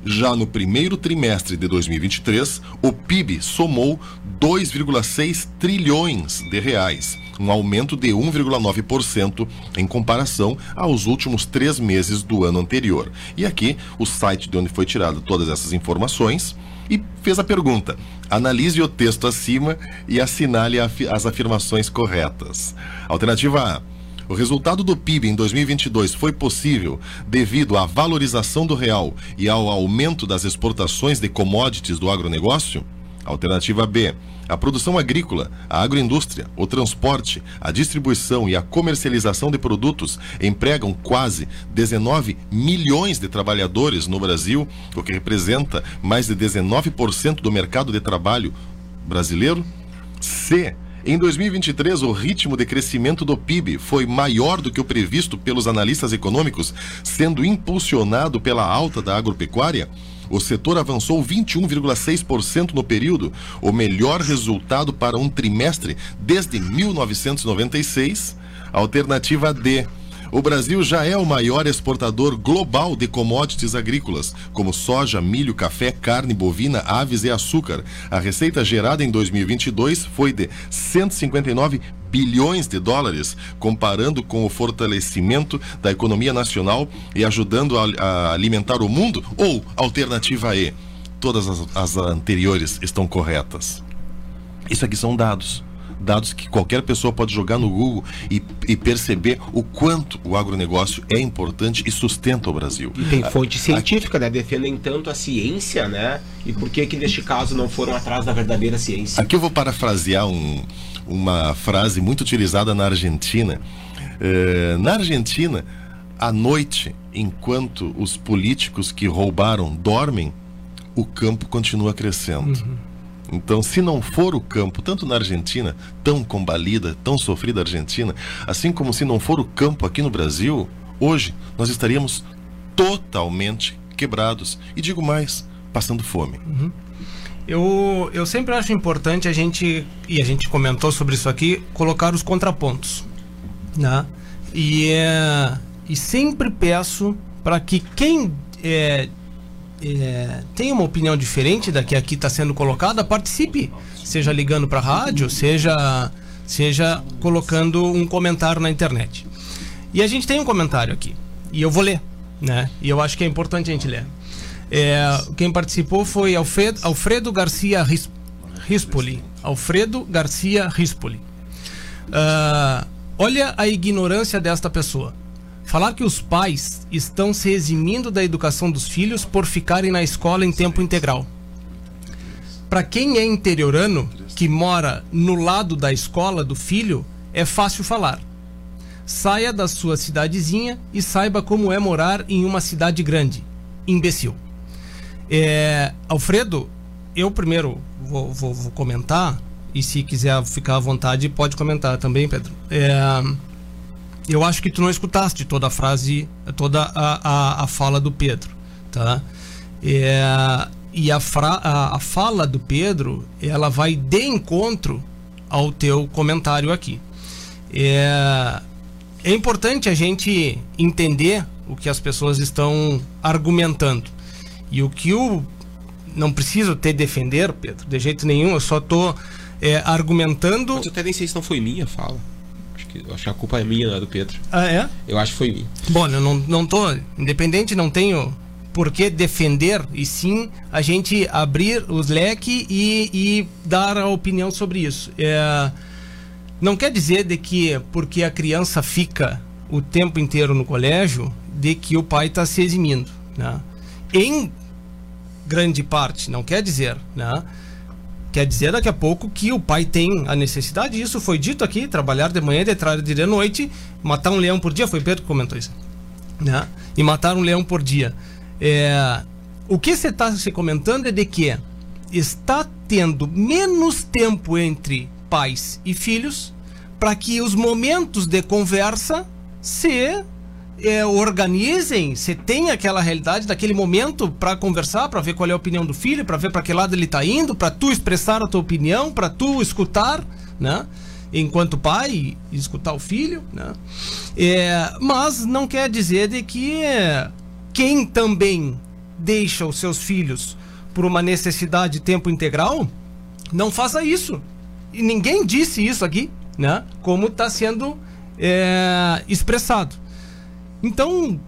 Já no primeiro trimestre de 2023, o PIB somou 2,6 trilhões de reais, um aumento de 1,9% em comparação aos últimos três meses do ano anterior. E aqui, o site de onde foi tirada todas essas informações e fez a pergunta: analise o texto acima e assinale as afirmações corretas. Alternativa A. O resultado do PIB em 2022 foi possível devido à valorização do real e ao aumento das exportações de commodities do agronegócio? Alternativa B. A produção agrícola, a agroindústria, o transporte, a distribuição e a comercialização de produtos empregam quase 19 milhões de trabalhadores no Brasil, o que representa mais de 19% do mercado de trabalho brasileiro. C. Em 2023, o ritmo de crescimento do PIB foi maior do que o previsto pelos analistas econômicos, sendo impulsionado pela alta da agropecuária. O setor avançou 21,6% no período, o melhor resultado para um trimestre desde 1996. Alternativa D. O Brasil já é o maior exportador global de commodities agrícolas, como soja, milho, café, carne bovina, aves e açúcar. A receita gerada em 2022 foi de 159 bilhões de dólares, comparando com o fortalecimento da economia nacional e ajudando a, a alimentar o mundo? Ou alternativa E? Todas as, as anteriores estão corretas. Isso aqui são dados dados que qualquer pessoa pode jogar no Google e, e, perceber o quanto o agronegócio é importante e sustenta o Brasil. E tem fonte científica, né? Defendem tanto a ciência, né? E por que que neste caso não foram atrás da verdadeira ciência? Aqui eu vou parafrasear um, uma frase muito utilizada na Argentina. É, na Argentina, à noite, enquanto os políticos que roubaram dormem, o campo continua crescendo. Uhum. Então, se não for o campo, tanto na Argentina, tão combalida, tão sofrida Argentina, assim como se não for o campo aqui no Brasil, hoje nós estaríamos totalmente quebrados. E digo mais, passando fome. Uhum. Eu, eu sempre acho importante a gente, e a gente comentou sobre isso aqui, colocar os contrapontos. Né? E, é, e sempre peço para que quem é, é, tem uma opinião diferente da que aqui está sendo colocada, participe. Seja ligando para a rádio, seja, seja colocando um comentário na internet. E a gente tem um comentário aqui. E eu vou ler. Né? E eu acho que é importante a gente ler. É, quem participou foi Alfredo, Alfredo Garcia Rispoli. Alfredo Garcia Rispoli. Uh, olha a ignorância desta pessoa. Falar que os pais estão se eximindo da educação dos filhos por ficarem na escola em tempo integral. Para quem é interiorano, que mora no lado da escola do filho, é fácil falar. Saia da sua cidadezinha e saiba como é morar em uma cidade grande. Imbecil. É, Alfredo, eu primeiro vou, vou, vou, comentar, e se quiser ficar à vontade, pode comentar também, Pedro. É, eu acho que tu não escutaste toda a frase, toda a, a, a fala do Pedro, tá? É, e a, fra, a, a fala do Pedro, ela vai de encontro ao teu comentário aqui. É, é importante a gente entender o que as pessoas estão argumentando. E o que eu não preciso te defender, Pedro, de jeito nenhum, eu só estou é, argumentando. Mas eu até nem sei se não foi minha fala que, eu acho que a culpa é minha, não é do Pedro. Ah, é? Eu acho que foi minha. Bom, eu não, não tô. Independente, não tenho por que defender, e sim a gente abrir os leques e, e dar a opinião sobre isso. É, não quer dizer de que porque a criança fica o tempo inteiro no colégio, de que o pai está se eximindo. Né? Em grande parte, não quer dizer. Né? Quer dizer daqui a pouco que o pai tem a necessidade, isso foi dito aqui, trabalhar de manhã, de tarde de noite, matar um leão por dia, foi Pedro que comentou isso. Né? E matar um leão por dia. É, o que você está se comentando é de que está tendo menos tempo entre pais e filhos para que os momentos de conversa se é, organizem, você tem aquela realidade daquele momento para conversar, para ver qual é a opinião do filho, para ver para que lado ele está indo, para tu expressar a tua opinião, para tu escutar, né? Enquanto pai, escutar o filho, né? É, mas não quer dizer de que quem também deixa os seus filhos por uma necessidade de tempo integral, não faça isso. E ninguém disse isso aqui, né? Como está sendo é, expressado. Então,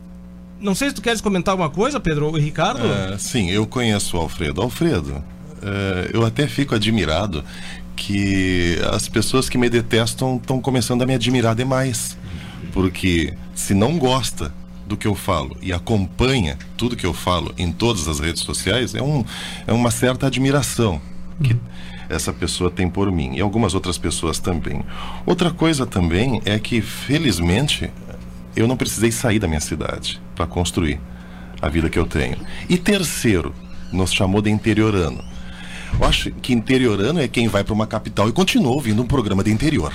não sei se tu queres comentar alguma coisa, Pedro ou Ricardo. É, sim, eu conheço o Alfredo. Alfredo, é, eu até fico admirado que as pessoas que me detestam estão começando a me admirar demais. Porque se não gosta do que eu falo e acompanha tudo que eu falo em todas as redes sociais, é, um, é uma certa admiração que essa pessoa tem por mim e algumas outras pessoas também. Outra coisa também é que, felizmente, eu não precisei sair da minha cidade para construir a vida que eu tenho. E terceiro, nos chamou de interiorano. Eu acho que interiorano é quem vai para uma capital e continua ouvindo um programa de interior.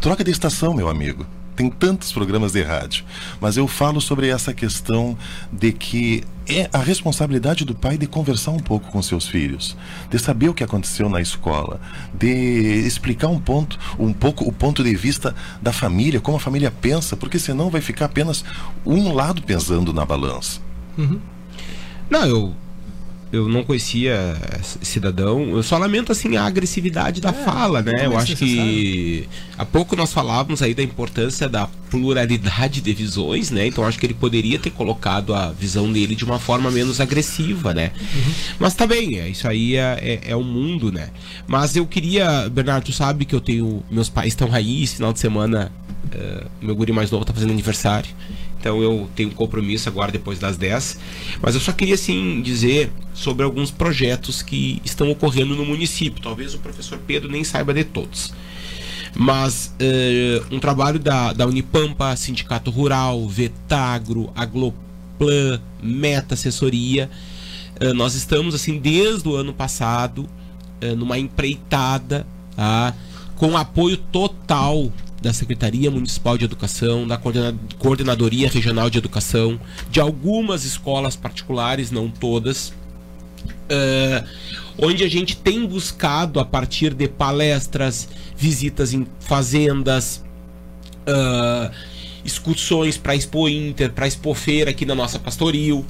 Troca de estação, meu amigo. Tem tantos programas de rádio. Mas eu falo sobre essa questão de que é a responsabilidade do pai de conversar um pouco com seus filhos, de saber o que aconteceu na escola, de explicar um ponto, um pouco o ponto de vista da família, como a família pensa, porque senão vai ficar apenas um lado pesando na balança. Uhum. Não, eu eu não conhecia cidadão. Eu só lamento assim a agressividade da é, fala, né? Eu acho que há pouco nós falávamos aí da importância da pluralidade de visões, né? Então acho que ele poderia ter colocado a visão dele de uma forma menos agressiva, né? Uhum. Mas tá bem, é, isso aí é, é, é, o mundo, né? Mas eu queria, Bernardo, tu sabe que eu tenho. Meus pais estão aí, esse final de semana, uh, meu guri mais novo tá fazendo aniversário. Então eu tenho um compromisso agora depois das 10. Mas eu só queria assim dizer sobre alguns projetos que estão ocorrendo no município. Talvez o professor Pedro nem saiba de todos. Mas uh, um trabalho da, da Unipampa, Sindicato Rural, Vetagro, Agloplan, Meta Assessoria. Uh, nós estamos assim desde o ano passado uh, numa empreitada tá? com apoio total da Secretaria Municipal de Educação, da Coordenadoria Regional de Educação, de algumas escolas particulares, não todas, uh, onde a gente tem buscado, a partir de palestras, visitas em fazendas, uh, excursões para Expo Inter, para Expo Feira aqui na nossa pastoril,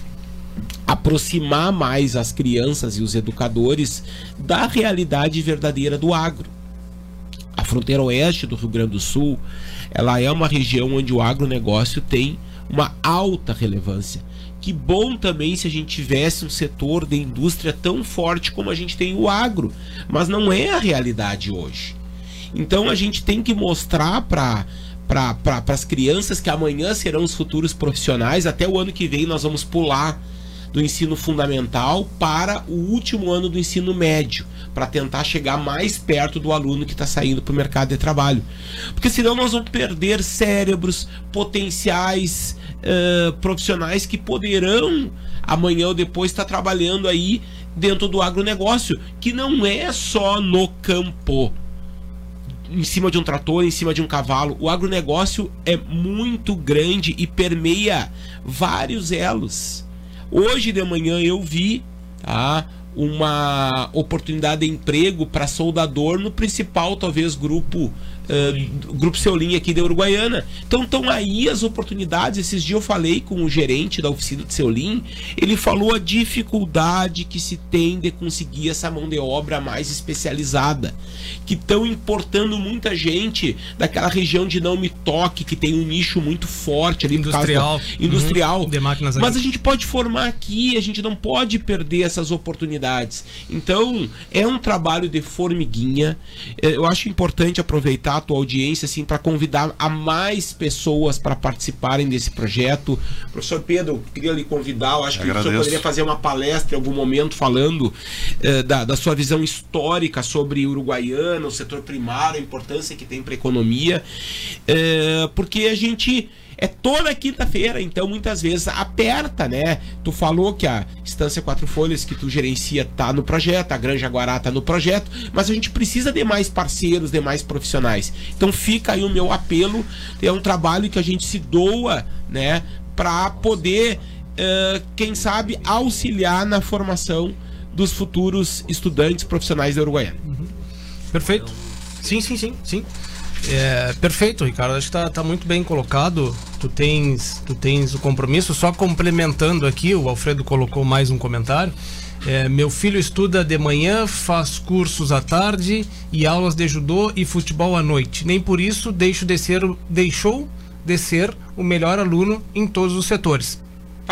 aproximar mais as crianças e os educadores da realidade verdadeira do agro a fronteira oeste do Rio Grande do Sul, ela é uma região onde o agronegócio tem uma alta relevância. Que bom também se a gente tivesse um setor de indústria tão forte como a gente tem o agro, mas não é a realidade hoje. Então a gente tem que mostrar para para as crianças que amanhã serão os futuros profissionais, até o ano que vem nós vamos pular do ensino fundamental para o último ano do ensino médio, para tentar chegar mais perto do aluno que está saindo para o mercado de trabalho. Porque senão nós vamos perder cérebros potenciais uh, profissionais que poderão amanhã ou depois estar tá trabalhando aí dentro do agronegócio, que não é só no campo em cima de um trator, em cima de um cavalo. O agronegócio é muito grande e permeia vários elos. Hoje de manhã eu vi tá, uma oportunidade de emprego para soldador no principal, talvez, grupo uh, Grupo Seulim aqui da Uruguaiana. Então estão aí as oportunidades. Esses dias eu falei com o gerente da oficina de Seulim, ele falou a dificuldade que se tem de conseguir essa mão de obra mais especializada, que estão importando muita gente daquela região de não me toque, que tem um nicho muito forte ali industrial, da, industrial. Uhum. De máquinas Mas a gente pode formar aqui, a gente não pode perder essas oportunidades. Então, é um trabalho de formiguinha. Eh, eu acho importante aproveitar tua audiência assim para convidar a mais pessoas para participarem desse projeto. Professor Pedro, queria lhe convidar, eu acho que Agradeço. o senhor poderia fazer uma palestra em algum momento falando eh, da, da sua visão histórica sobre Uruguaiana, o setor primário, a importância que tem para a economia, eh, porque a gente é toda quinta-feira, então muitas vezes aperta, né? Tu falou que a Estância Quatro Folhas que tu gerencia tá no projeto, a Granja Guará tá no projeto, mas a gente precisa de mais parceiros, de mais profissionais. Então fica aí o meu apelo, é um trabalho que a gente se doa, né, para poder, uh, quem sabe, auxiliar na formação dos futuros estudantes profissionais da Uruguaiana. Uhum. Perfeito. Sim, sim, sim, sim. É, perfeito, Ricardo. Acho que está tá muito bem colocado tu tens, tu tens o compromisso. Só complementando aqui, o Alfredo colocou mais um comentário. É, meu filho estuda de manhã, faz cursos à tarde e aulas de judô e futebol à noite. Nem por isso deixo de ser, deixou de ser o melhor aluno em todos os setores.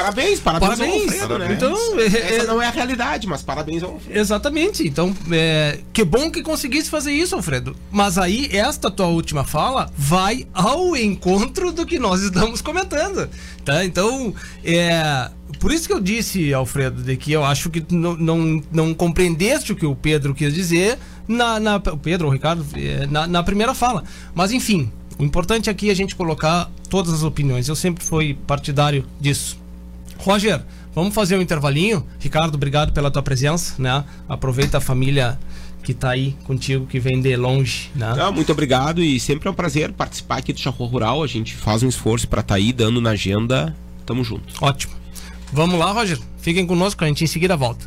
Parabéns, parabéns, Parabéns. Alfredo, né? Então, é- Essa é- não é a realidade, mas parabéns ao Alfredo. Exatamente. Então, é, que bom que conseguisse fazer isso, Alfredo. Mas aí, esta tua última fala vai ao encontro do que nós estamos comentando. Tá? Então, é. Por isso que eu disse, Alfredo, de que eu acho que tu não, não, não compreendeste o que o Pedro quis dizer na. na o Pedro, o Ricardo, é, na, na primeira fala. Mas enfim, o importante aqui é a gente colocar todas as opiniões. Eu sempre fui partidário disso. Roger, vamos fazer um intervalinho. Ricardo, obrigado pela tua presença, né? Aproveita a família que tá aí contigo, que vem de longe, né? Não, muito obrigado e sempre é um prazer participar aqui do Charro Rural. A gente faz um esforço para estar aí dando na agenda. Tamo junto. Ótimo. Vamos lá, Roger. Fiquem conosco, a gente em seguida volta.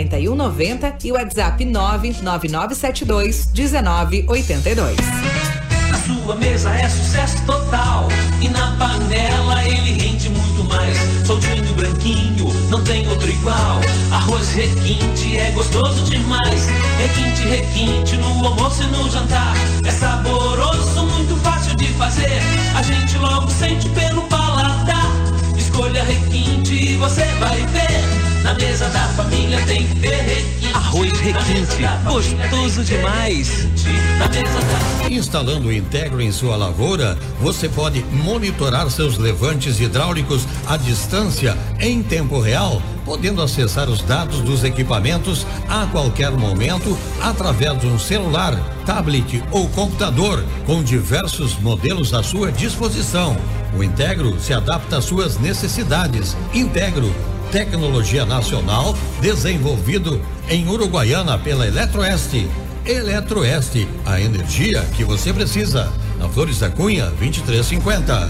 4190 e WhatsApp 99972 1982. Na sua mesa é sucesso total. E na panela ele rende muito mais. Soltinho branquinho, não tem outro igual. Arroz requinte é gostoso demais. Requinte, requinte no almoço e no jantar. É saboroso, muito fácil de fazer. A gente logo sente pelo paladar. Escolha requinte e você vai ver. Na mesa da família tem que ter requinte. Arroz requinte, gostoso demais. Instalando o Integro em sua lavoura, você pode monitorar seus levantes hidráulicos à distância em tempo real, podendo acessar os dados dos equipamentos a qualquer momento através de um celular, tablet ou computador, com diversos modelos à sua disposição. O Integro se adapta às suas necessidades. Integro tecnologia nacional desenvolvido em Uruguaiana pela Eletroeste. Eletroeste, a energia que você precisa. Na Flores da Cunha, 2350.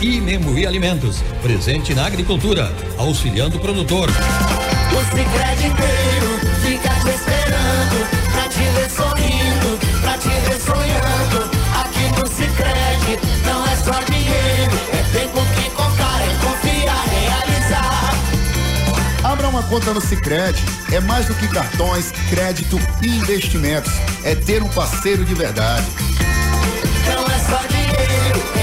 Imembuí Alimentos, presente na agricultura, auxiliando o produtor. O Cicred inteiro fica te esperando Pra te ver sorrindo, pra te ver sonhando Aqui no Cicred não é só dinheiro É tempo que contar, é confiar, realizar Abra uma conta no Sicredi é mais do que cartões, crédito e investimentos. É ter um parceiro de verdade. Não é só dinheiro, é tempo que contar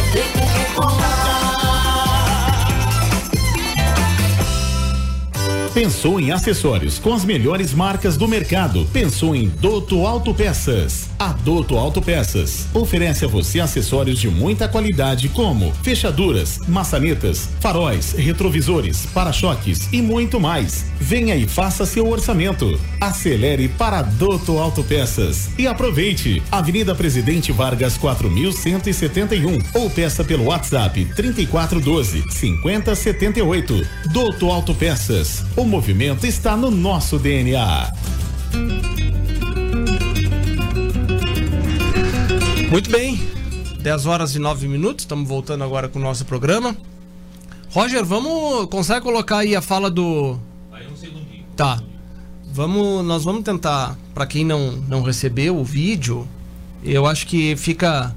Pensou em acessórios com as melhores marcas do mercado? Pensou em Doto Autopeças? A Doto Autopeças oferece a você acessórios de muita qualidade como fechaduras, maçanetas, faróis, retrovisores, para-choques e muito mais. Venha e faça seu orçamento. Acelere para Doto Autopeças e aproveite. Avenida Presidente Vargas 4171 ou peça pelo WhatsApp 3412 5078. Doto Autopeças. O movimento está no nosso DNA. Muito bem, 10 horas e 9 minutos, estamos voltando agora com o nosso programa. Roger, vamos. Consegue colocar aí a fala do. Aí um segundinho. Tá. Vamos, nós vamos tentar, para quem não, não recebeu o vídeo, eu acho que fica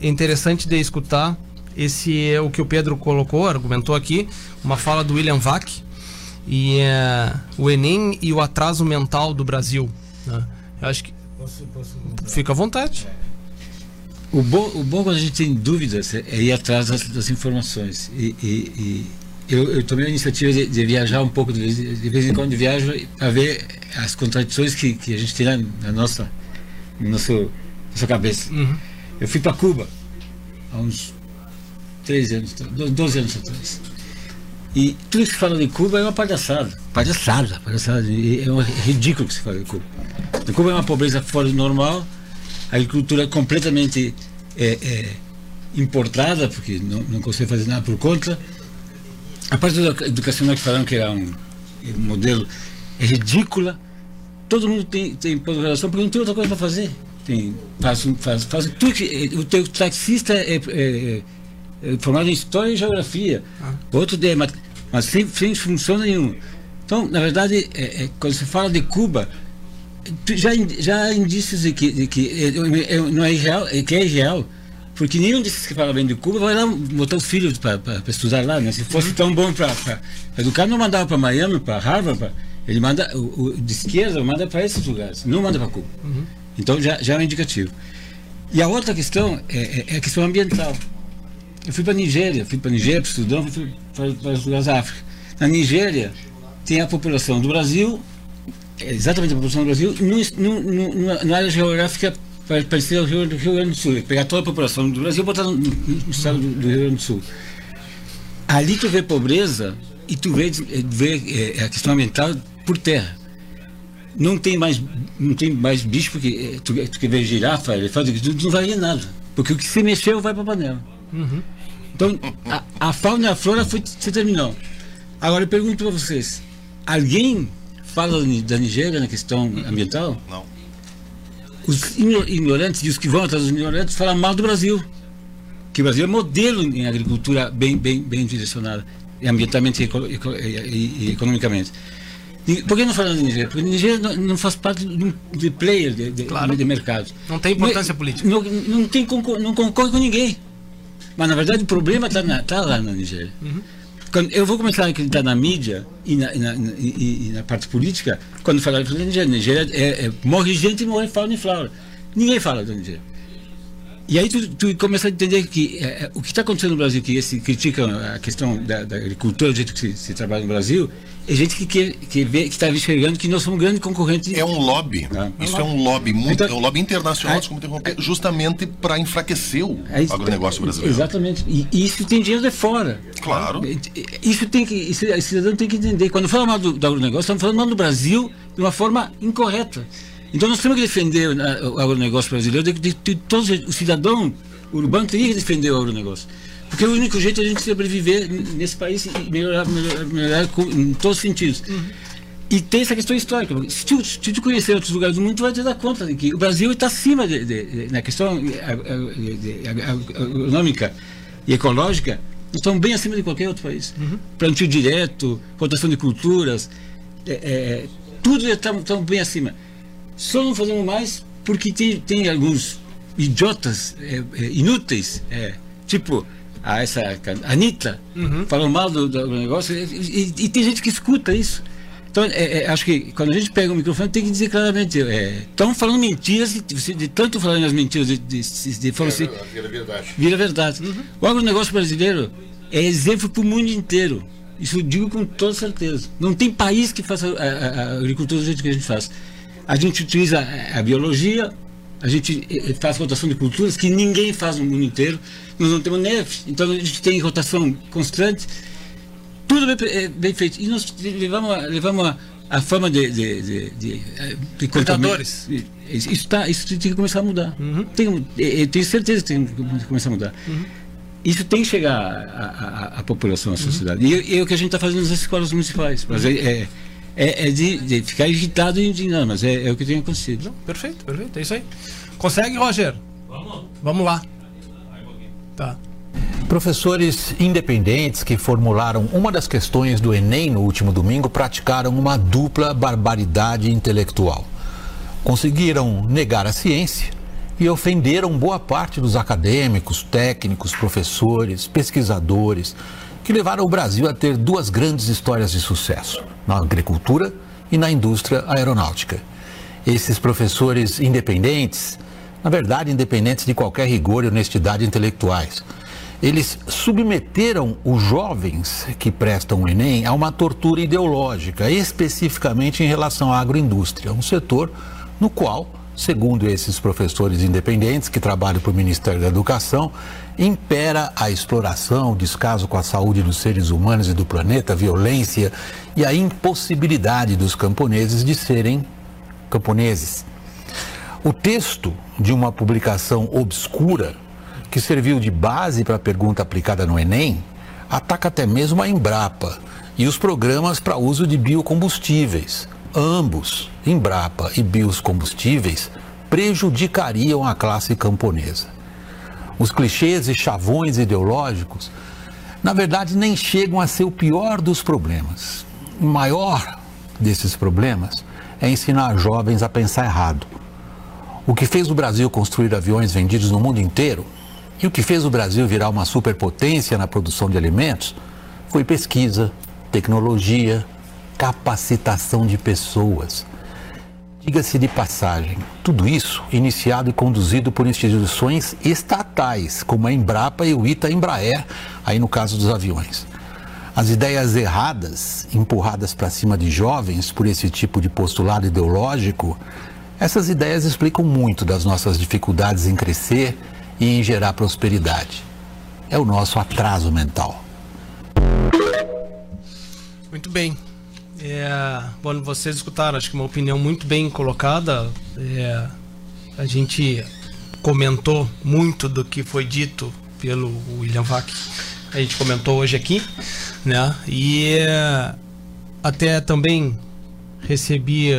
interessante de escutar. Esse é o que o Pedro colocou, argumentou aqui, uma fala do William Vac e é, o Enem e o atraso mental do Brasil. né? Eu acho que. Fica à vontade. O bom, o bom quando a gente tem dúvidas é ir atrás das, das informações. E, e- e eu, eu tomei a iniciativa de, de viajar um pouco, de vez, de vez em quando viajo para ver as contradições que, que a gente tem na, na nossa, no nosso, nossa cabeça. Eu fui para Cuba há uns 13 anos, do- 12 anos atrás. E tudo que se fala de Cuba é uma palhaçada. Palhaçada, palhaçada. É um ridículo que se fala de Cuba. Cuba é uma pobreza fora do normal, agricultura é completamente é, é, importada, porque não, não consegue fazer nada por conta. A parte da educacional que falaram que era um, um modelo é ridícula. Todo mundo tem, tem pós-graduação porque não tem outra coisa para fazer. Tem, faz, faz, faz tudo que, o teu taxista é, é- é formado em história e geografia. Outro é, mas, mas sem, sem função nenhuma. Então, na verdade, é- é, quando se fala de Cuba, já, já há indícios de que, de que é, é- não é real, é que é irreal. Porque nenhum desses que fala bem de Cuba vai lá botar os filhos para estudar lá. Né? Se fosse tão bom para educar, não mandava para Miami, para Harvard. pra- ele manda, o, o de esquerda manda para esses lugares, não manda para Cuba. Então já, já é um indicativo. E a outra questão é, é- é a questão ambiental. Eu fui para Nigéria, fui para Nigéria, para Sudão, fui para vários lugares da África. Na Nigéria tem a população do Brasil, exatamente a população do Brasil, num- num- num- numa, numa área geográfica pa- parecida ao Rio, Rio Grande do Sul. Pegar toda a população do Brasil e botar no, no estado do, do Rio Grande do Sul. Ali tu vê pobreza e tu vê, eh, vê eh, a questão ambiental por terra. Não tem mais, não tem mais bicho, porque eh, tu, tu quer ver girafa, elefante, tu não varia nada. Porque o que se mexeu vai para a panela. Então, a, a fauna e a flora foi, se terminou. Agora eu pergunto para vocês: alguém fala da Ni- da Nigéria na questão ambiental? Não. Os igno- ignorantes e os que vão atrás dos ignorantes falam mal do Brasil. Que o Brasil é modelo em agricultura bem, bem, bem direcionada, ambientalmente e, eco- eco- economicamente. Por que não falam da Nigéria? Porque a Nigéria não, faz parte de, um- de player de, de, de mercado. Não tem importância Não- política. Não, não, tem, concor- não concorre com ninguém. Mas na verdade o problema está tá lá na Nigéria. Quando eu vou começar a acreditar na mídia e na, e na, e- e- na parte política quando falar da Nigéria. Nigéria é, é- morre gente e morre fauna e flora. Ninguém fala da Nigéria. E aí tu, tu começa a entender que é, é, o que está acontecendo no Brasil, que esse critica a questão da, da agricultura, do jeito que se, se trabalha no Brasil, é gente que que que está enxergando que nós somos um grande concorrente. É um lobby. Isso é um lobby muito, Então- é um lobby internacional, desculpa interromper, justamente para enfraquecer o É isso- agronegócio brasileiro. Exatamente. E, e isso tem dinheiro de fora. Claro. Isso tem que. Isso, o cidadão tem que entender. Quando fala mal do, do agronegócio, estamos falando mal do Brasil de uma forma incorreta. Então nós temos que defender né, o agronegócio brasileiro, de, de, de todos, os- o cidadão urbano teria que defender o agronegócio. Porque é o único jeito de a gente sobreviver nesse país e melhorar, melhorar, melhorar em todos os sentidos. E tem essa questão histórica. Se tu, se tu conhecer outros lugares do mundo, tu vai te dar conta de que o Brasil está acima de, de- de- na questão eh, de- de- agronômica e ecológica, estamos bem acima de qualquer outro país. Plantio direto, rotação de culturas, eh, eh, tudo estamos bem acima. Só não fazemos mais porque tem, tem alguns idiotas eh, eh, inúteis, eh, tipo a essa Anitta, falam mal do, do negócio, e, e- e tem gente que escuta isso. Então, é, é, acho que quando a gente pega o microfone, tem que dizer claramente: estão falando mentiras, e você- de tanto falarem as mentiras, de, de, de, de forma assim, Vira verdade. vira verdade. O agronegócio brasileiro é exemplo para o mundo inteiro. Isso eu digo com toda certeza. Não tem país que faça a, a, a agricultura do jeito que a gente faz. A gente utiliza a, a biologia, a gente eh, faz rotação de culturas que ninguém faz no mundo inteiro. Nós não temos neve, então a gente tem rotação constante. Tudo bem, é, bem feito. E nós levamos, a- levamos a, a fama de, de, de, de, de Predadores. Isso, tá, isso tem que começar a mudar. Tem, eu- tenho certeza que tem que começar a mudar. Isso tem que chegar à, população, à sociedade. E é, é o que a gente está fazendo nas escolas municipais. Mas é, é, é- é de, de ficar irritado e indignado, mas é, é o que tem acontecido. Perfeito, perfeito, é isso aí. Consegue, Roger? Vamos. Vamos lá. Tá. Professores independentes que formularam uma das questões do Enem no último domingo praticaram uma dupla barbaridade intelectual. Conseguiram negar a ciência e ofenderam boa parte dos acadêmicos, técnicos, professores, pesquisadores que levaram o Brasil a ter duas grandes histórias de sucesso, na agricultura e na indústria aeronáutica. Esses professores independentes, na verdade independentes de qualquer rigor e honestidade intelectuais, eles submeteram os jovens que prestam o Enem a uma tortura ideológica, especificamente em relação à agroindústria, um setor no qual, segundo esses professores independentes que trabalham para o Ministério da Educação, impera a exploração, descaso com a saúde dos seres humanos e do planeta, violência e a impossibilidade dos camponeses de serem camponeses. O texto de uma publicação obscura, que serviu de base para a pergunta aplicada no Enem, ataca até mesmo a Embrapa e os programas para uso de biocombustíveis. Ambos, Embrapa e biocombustíveis, prejudicariam a classe camponesa. Os clichês e chavões ideológicos, na verdade, nem chegam a ser o pior dos problemas. O maior desses problemas é ensinar jovens a pensar errado. O que fez o Brasil construir aviões vendidos no mundo inteiro e o que fez o Brasil virar uma superpotência na produção de alimentos foi pesquisa, tecnologia, capacitação de pessoas. Diga-se de passagem, tudo isso iniciado e conduzido por instituições estatais, como a Embrapa e o Ita Embraer, aí no caso dos aviões. As ideias erradas, empurradas para cima de jovens por esse tipo de postulado ideológico, essas ideias explicam muito das nossas dificuldades em crescer e em gerar prosperidade. É o nosso atraso mental. Muito bem. É, bom, vocês escutaram, acho que uma opinião muito bem colocada. É, a gente comentou muito do que foi dito pelo William Vac. A gente comentou hoje aqui, né? E é, até também recebi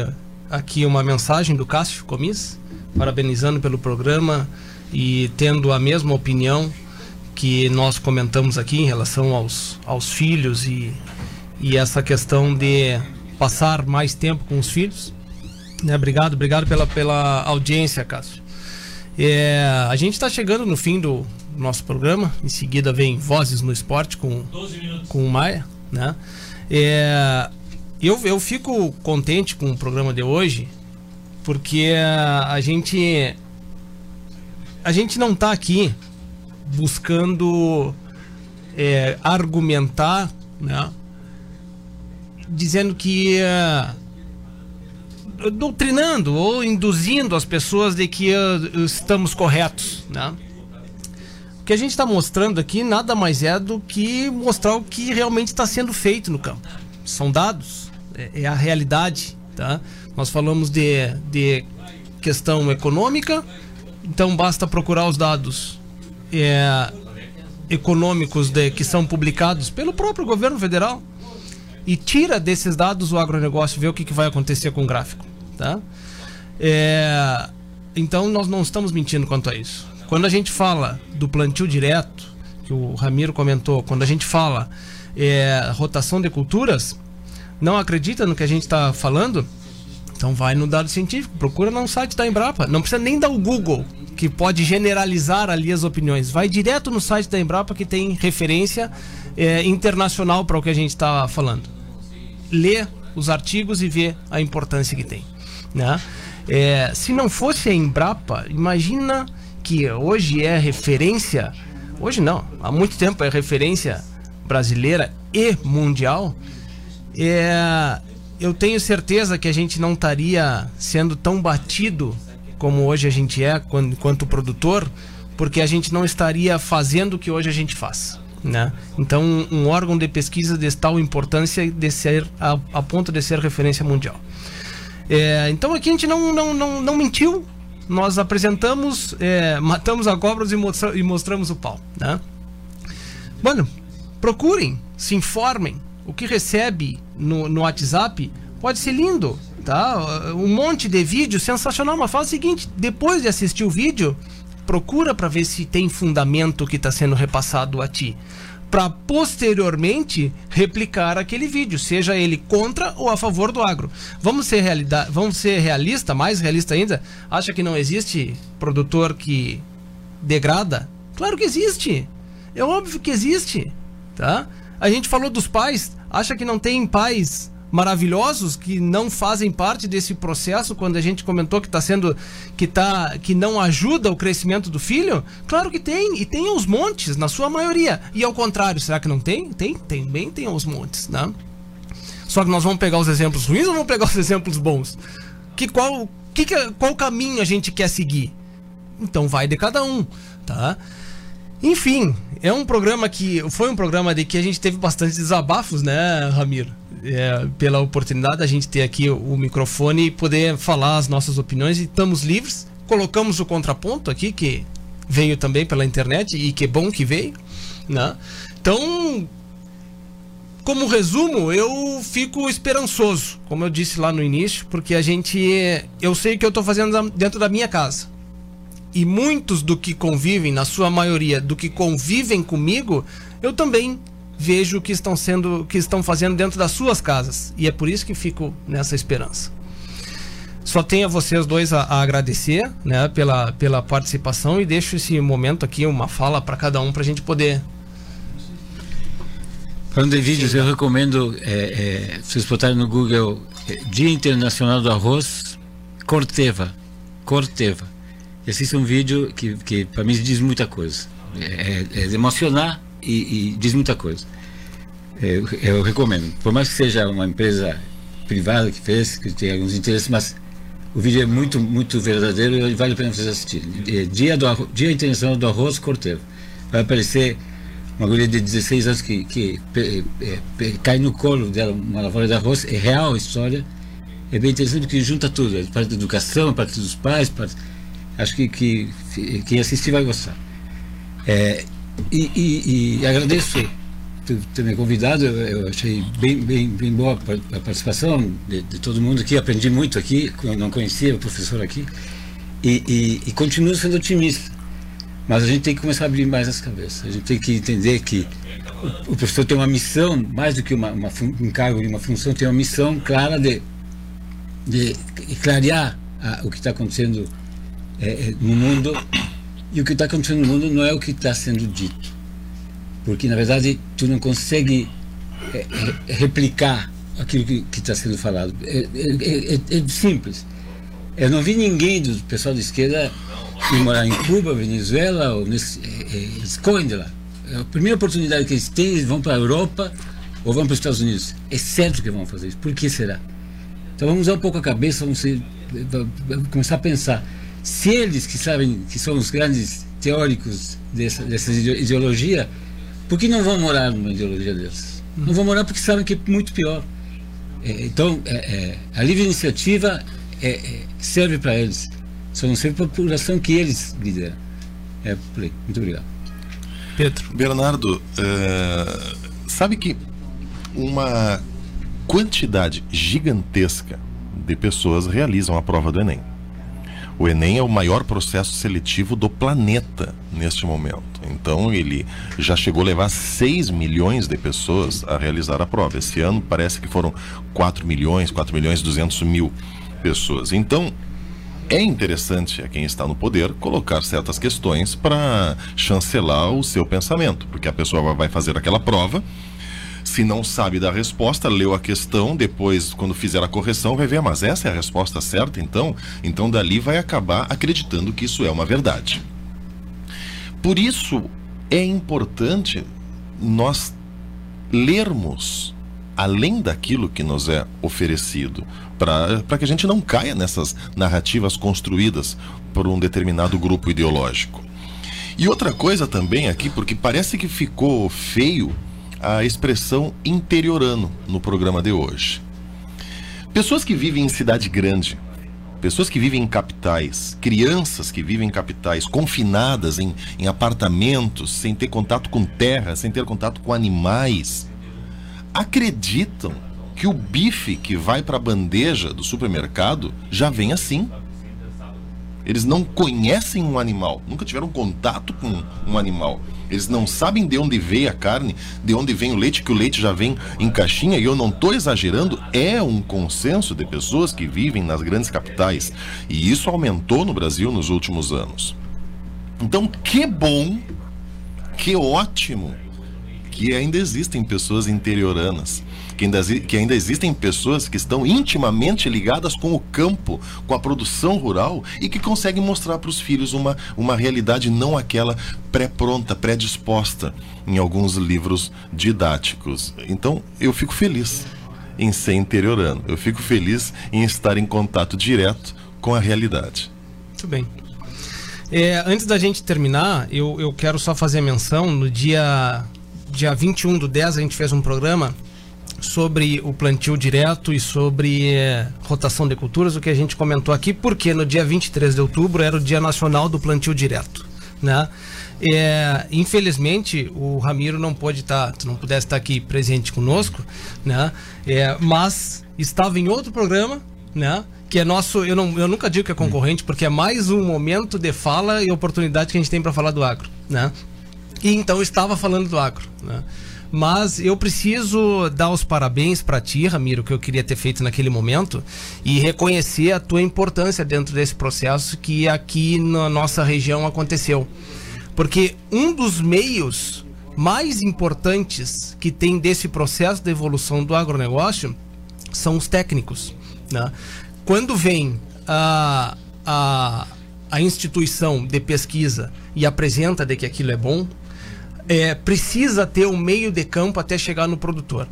aqui uma mensagem do Cássio Comis, parabenizando pelo programa e tendo a mesma opinião que nós comentamos aqui em relação aos, aos filhos e, e essa questão de passar mais tempo com os filhos. Né? Obrigado, obrigado pela, pela audiência, Cássio. É, a gente está chegando no fim do nosso programa. Em seguida vem Vozes no Esporte com, com o Maia. Né? É, eu, eu fico contente com o programa de hoje porque a gente a gente não está aqui buscando é, argumentar, né? Dizendo que é, doutrinando ou induzindo as pessoas de que é, estamos corretos, né? O que a gente está mostrando aqui nada mais é do que mostrar o que realmente está sendo feito no campo. São dados, é, é a realidade, tá? Nós falamos de, de questão econômica, então basta procurar os dados é, econômicos de, que são publicados pelo próprio governo federal e tira desses dados o agronegócio, vê o que, que vai acontecer com o gráfico. Tá? É, então nós não estamos mentindo quanto a isso. Quando a gente fala do plantio direto, que o Ramiro comentou, quando a gente fala é, rotação de culturas, não acredita no que a gente está falando? Então vai no dado científico, procura no site da Embrapa. Não precisa nem dar o Google, que pode generalizar ali as opiniões. Vai direto no site da Embrapa, que tem referência é, internacional para o que a gente está falando. Lê os artigos e vê a importância que tem. Né? É, se não fosse a Embrapa, imagina que hoje é referência. Hoje não, há muito tempo é referência brasileira e mundial, é, eu tenho certeza que a gente não estaria sendo tão batido como hoje a gente é, quando, enquanto produtor, porque a gente não estaria fazendo o que hoje a gente faz. Né? Então, um, órgão de pesquisa de tal importância de ser a, a ponto de ser referência mundial. É, então aqui a gente não, não, não, não mentiu, nós apresentamos, é, matamos a cobra e, mostra, e mostramos o pau. Né? Mano, procurem, se informem. O que recebe no, no WhatsApp pode ser lindo, tá? Um monte de vídeo sensacional, mas fala o seguinte: depois de assistir o vídeo, procura para ver se tem fundamento que está sendo repassado a ti para posteriormente replicar aquele vídeo, seja ele contra ou a favor do agro. Vamos ser realidade, vamos ser realista, mais realista ainda. Acha que não existe produtor que degrada? Claro que existe. É óbvio que existe, tá? A gente falou dos pais, acha que não tem pais maravilhosos que não fazem parte desse processo quando a gente comentou que está sendo que tá que não ajuda o crescimento do filho? Claro que tem e tem aos montes na sua maioria. E ao contrário, será que não tem? Tem, também tem aos montes, né? Só que nós vamos pegar os exemplos ruins ou vamos pegar os exemplos bons? Que qual que, qual caminho a gente quer seguir? Então vai de cada um, tá? Enfim, é um programa que foi um programa de que a gente teve bastante desabafos, né, Ramiro? é, pela oportunidade da gente ter aqui o, microfone e poder falar as nossas opiniões e estamos livres. Colocamos o contraponto aqui, que veio também pela internet e que bom que veio, né? Então, como resumo, eu fico esperançoso, como eu disse lá no início, porque a gente, eu sei que eu estou fazendo dentro da minha casa. E muitos do que convivem, na sua maioria, do que convivem comigo, eu também vejo o que estão sendo, que estão fazendo dentro das suas casas. E é por isso que fico nessa esperança. Só tenho a vocês dois a, a agradecer né, pela, pela participação e deixo esse momento aqui, uma fala para cada um, para a gente poder. Falando de vídeos, eu recomendo é, é, vocês botarem no Google é, Dia Internacional do Arroz, Corteva. Corteva. E assista um vídeo que, que para mim diz muita coisa. É, é, é emocionar e, e diz muita coisa. Eu, eu, recomendo. Por mais que seja uma empresa privada que fez, que tem alguns interesses, mas o vídeo é muito, muito verdadeiro e vale a pena vocês assistirem. É Dia, do, Dia Internacional do Arroz Corteiro. Vai aparecer uma mulher de 16 anos que, que é, é, cai no colo dela uma lavoura de arroz. É real a história. É bem interessante porque junta tudo. É parte da educação, é parte dos pais. Parte... Acho que, que quem assistir vai gostar. É, e, e, e agradeço ter me convidado, eu achei bem, bem, bem boa a participação de, de, todo mundo aqui, aprendi muito aqui, não conhecia o professor aqui, e, e, e, continuo sendo otimista. Mas a gente tem que começar a abrir mais as cabeças, a gente tem que entender que o, o professor tem uma missão, mais do que uma, uma, um cargo e uma função, tem uma missão clara de, de clarear a, o que está acontecendo é, no mundo, e o que está acontecendo no mundo não é o que está sendo dito porque na verdade tu não consegue é, é, replicar aquilo que está sendo falado. É, é, é, é, simples. Eu não vi ninguém do pessoal de esquerda ir morar em Cuba, Venezuela, ou é, esconde lá. A primeira oportunidade que eles têm, eles vão para a Europa ou vão para os Estados Unidos. É certo que vão fazer isso. Por que será? Então vamos usar um pouco a cabeça, vamos, ser, vamos começar a pensar. Se eles que sabem que são os grandes teóricos dessa, dessa ideologia, por que não vão morar numa ideologia dessas? Não vão morar porque sabem que é muito pior. É, então, é, é, a livre iniciativa é, é, serve para eles. Só não serve para a população que eles lideram. É por aí. Muito obrigado. Pedro. Bernardo, é, sabe que uma quantidade gigantesca de pessoas realizam a prova do Enem. O Enem é o maior processo seletivo do planeta neste momento. Então ele já chegou a levar 6 milhões de pessoas a realizar a prova. Esse ano parece que foram 4 milhões, 4 milhões e 200 mil pessoas. Então é interessante a quem está no poder colocar certas questões para chancelar o seu pensamento, porque a pessoa vai fazer aquela prova se não sabe da resposta, leu a questão, depois, quando fizer a correção, vai ver, mas essa é a resposta certa, então? Então, dali vai acabar acreditando que isso é uma verdade. Por isso, é importante nós lermos além daquilo que nos é oferecido, para que a gente não caia nessas narrativas construídas por um determinado grupo ideológico. E outra coisa também aqui, porque parece que ficou feio a expressão interiorano no programa de hoje. Pessoas que vivem em cidade grande, pessoas que vivem em capitais, crianças que vivem em capitais, confinadas em, em apartamentos, sem ter contato com terra, sem ter contato com animais, acreditam que o bife que vai para a bandeja do supermercado já vem assim. Eles não conhecem um animal, nunca tiveram contato com um animal. Eles não sabem de onde veio a carne, de onde vem o leite, que o leite já vem em caixinha, e eu não estou exagerando, é um consenso de pessoas que vivem nas grandes capitais. E isso aumentou no Brasil nos últimos anos. Então, que bom, que ótimo que ainda existem pessoas interioranas, que ainda, que ainda existem pessoas que estão intimamente ligadas com o campo, com a produção rural e que conseguem mostrar para os filhos uma, uma realidade não aquela pré-pronta, pré-disposta em alguns livros didáticos. Então, eu fico feliz em ser interiorano, eu fico feliz em estar em contato direto com a realidade. Muito bem. É, antes da gente terminar, eu, eu quero só fazer menção no dia dia 21 do 10 a gente fez um programa sobre o plantio direto e sobre eh, rotação de culturas, o que a gente comentou aqui, porque no dia 23 de outubro era o Dia Nacional do Plantio Direto, né? É, infelizmente o Ramiro não estar, tá, não pudesse estar tá aqui presente conosco, né? É, mas estava em outro programa, né? Que é nosso, eu, não, eu nunca digo que é concorrente, porque é mais um momento de fala e oportunidade que a gente tem para falar do agro, né? E então estava falando do agro, né? Mas eu preciso dar os parabéns para ti, Ramiro, que eu queria ter feito naquele momento, e reconhecer a tua importância dentro desse processo que aqui na nossa região aconteceu. Porque um dos meios mais importantes que tem desse processo de evolução do agronegócio são os técnicos. Né? Quando vem a, a, a instituição de pesquisa e apresenta de que aquilo é bom, é, precisa ter um meio de campo até chegar no produtor.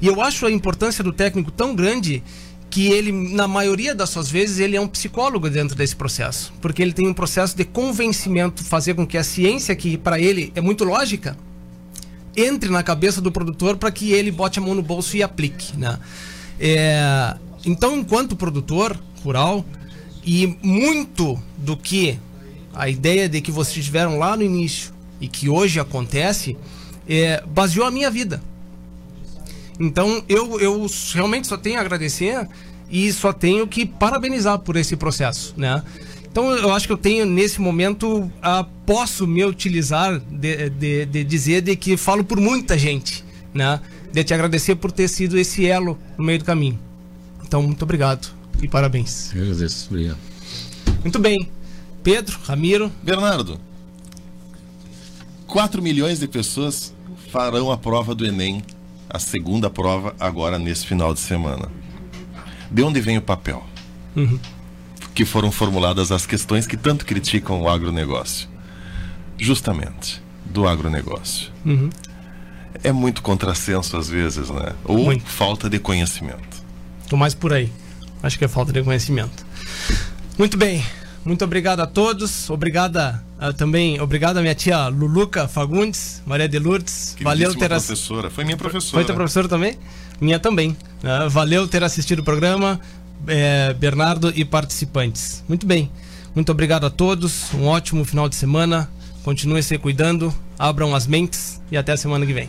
E eu acho a importância do técnico tão grande que ele, na maioria das suas vezes, ele é um psicólogo dentro desse processo. Porque ele tem um processo de convencimento, fazer com que a ciência, que para ele é muito lógica, entre na cabeça do produtor para que ele bote a mão no bolso e aplique. Né? É, então, enquanto produtor rural, e muito do que a ideia de que vocês tiveram lá no início e que hoje acontece, é, baseou a minha vida. Então eu, eu realmente só tenho a agradecer e só tenho que parabenizar por esse processo, né? Então eu acho que eu tenho nesse momento a, posso me utilizar de, de, de, dizer de que falo por muita gente, né? De te agradecer por ter sido esse elo no meio do caminho. Então muito obrigado e parabéns. Eu agradeço, obrigado. Muito bem, Pedro, Ramiro, Bernardo. 4 milhões de pessoas farão a prova do Enem, a segunda prova, agora nesse final de semana. De onde vem o papel? Uhum. Que foram formuladas as questões que tanto criticam o agronegócio. Justamente, do agronegócio. Uhum. É muito contrassenso às vezes, né? Ou muito. falta de conhecimento. Tô mais por aí. Acho que é falta de conhecimento. Muito bem. Muito obrigado a todos. Obrigada uh, também, obrigado a minha tia Luluca Fagundes, Maria de Lourdes. Valeu ter professora. Foi minha professora. Foi tua professora também? Minha também. Uh, valeu ter assistido o programa, eh, Bernardo e participantes. Muito bem. Muito obrigado a todos. Um ótimo final de semana. Continuem se cuidando, abram as mentes e até a semana que vem.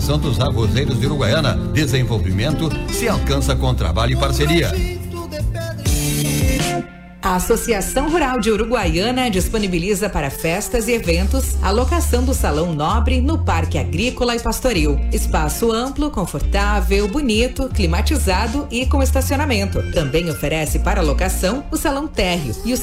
Associação dos Arrozeiros de Uruguaiana. Desenvolvimento se alcança com trabalho e parceria. A Associação Rural de Uruguaiana disponibiliza para festas e eventos a locação do Salão Nobre no Parque Agrícola e Pastoril. Espaço amplo, confortável, bonito, climatizado e com estacionamento. Também oferece para locação o Salão Térreo e os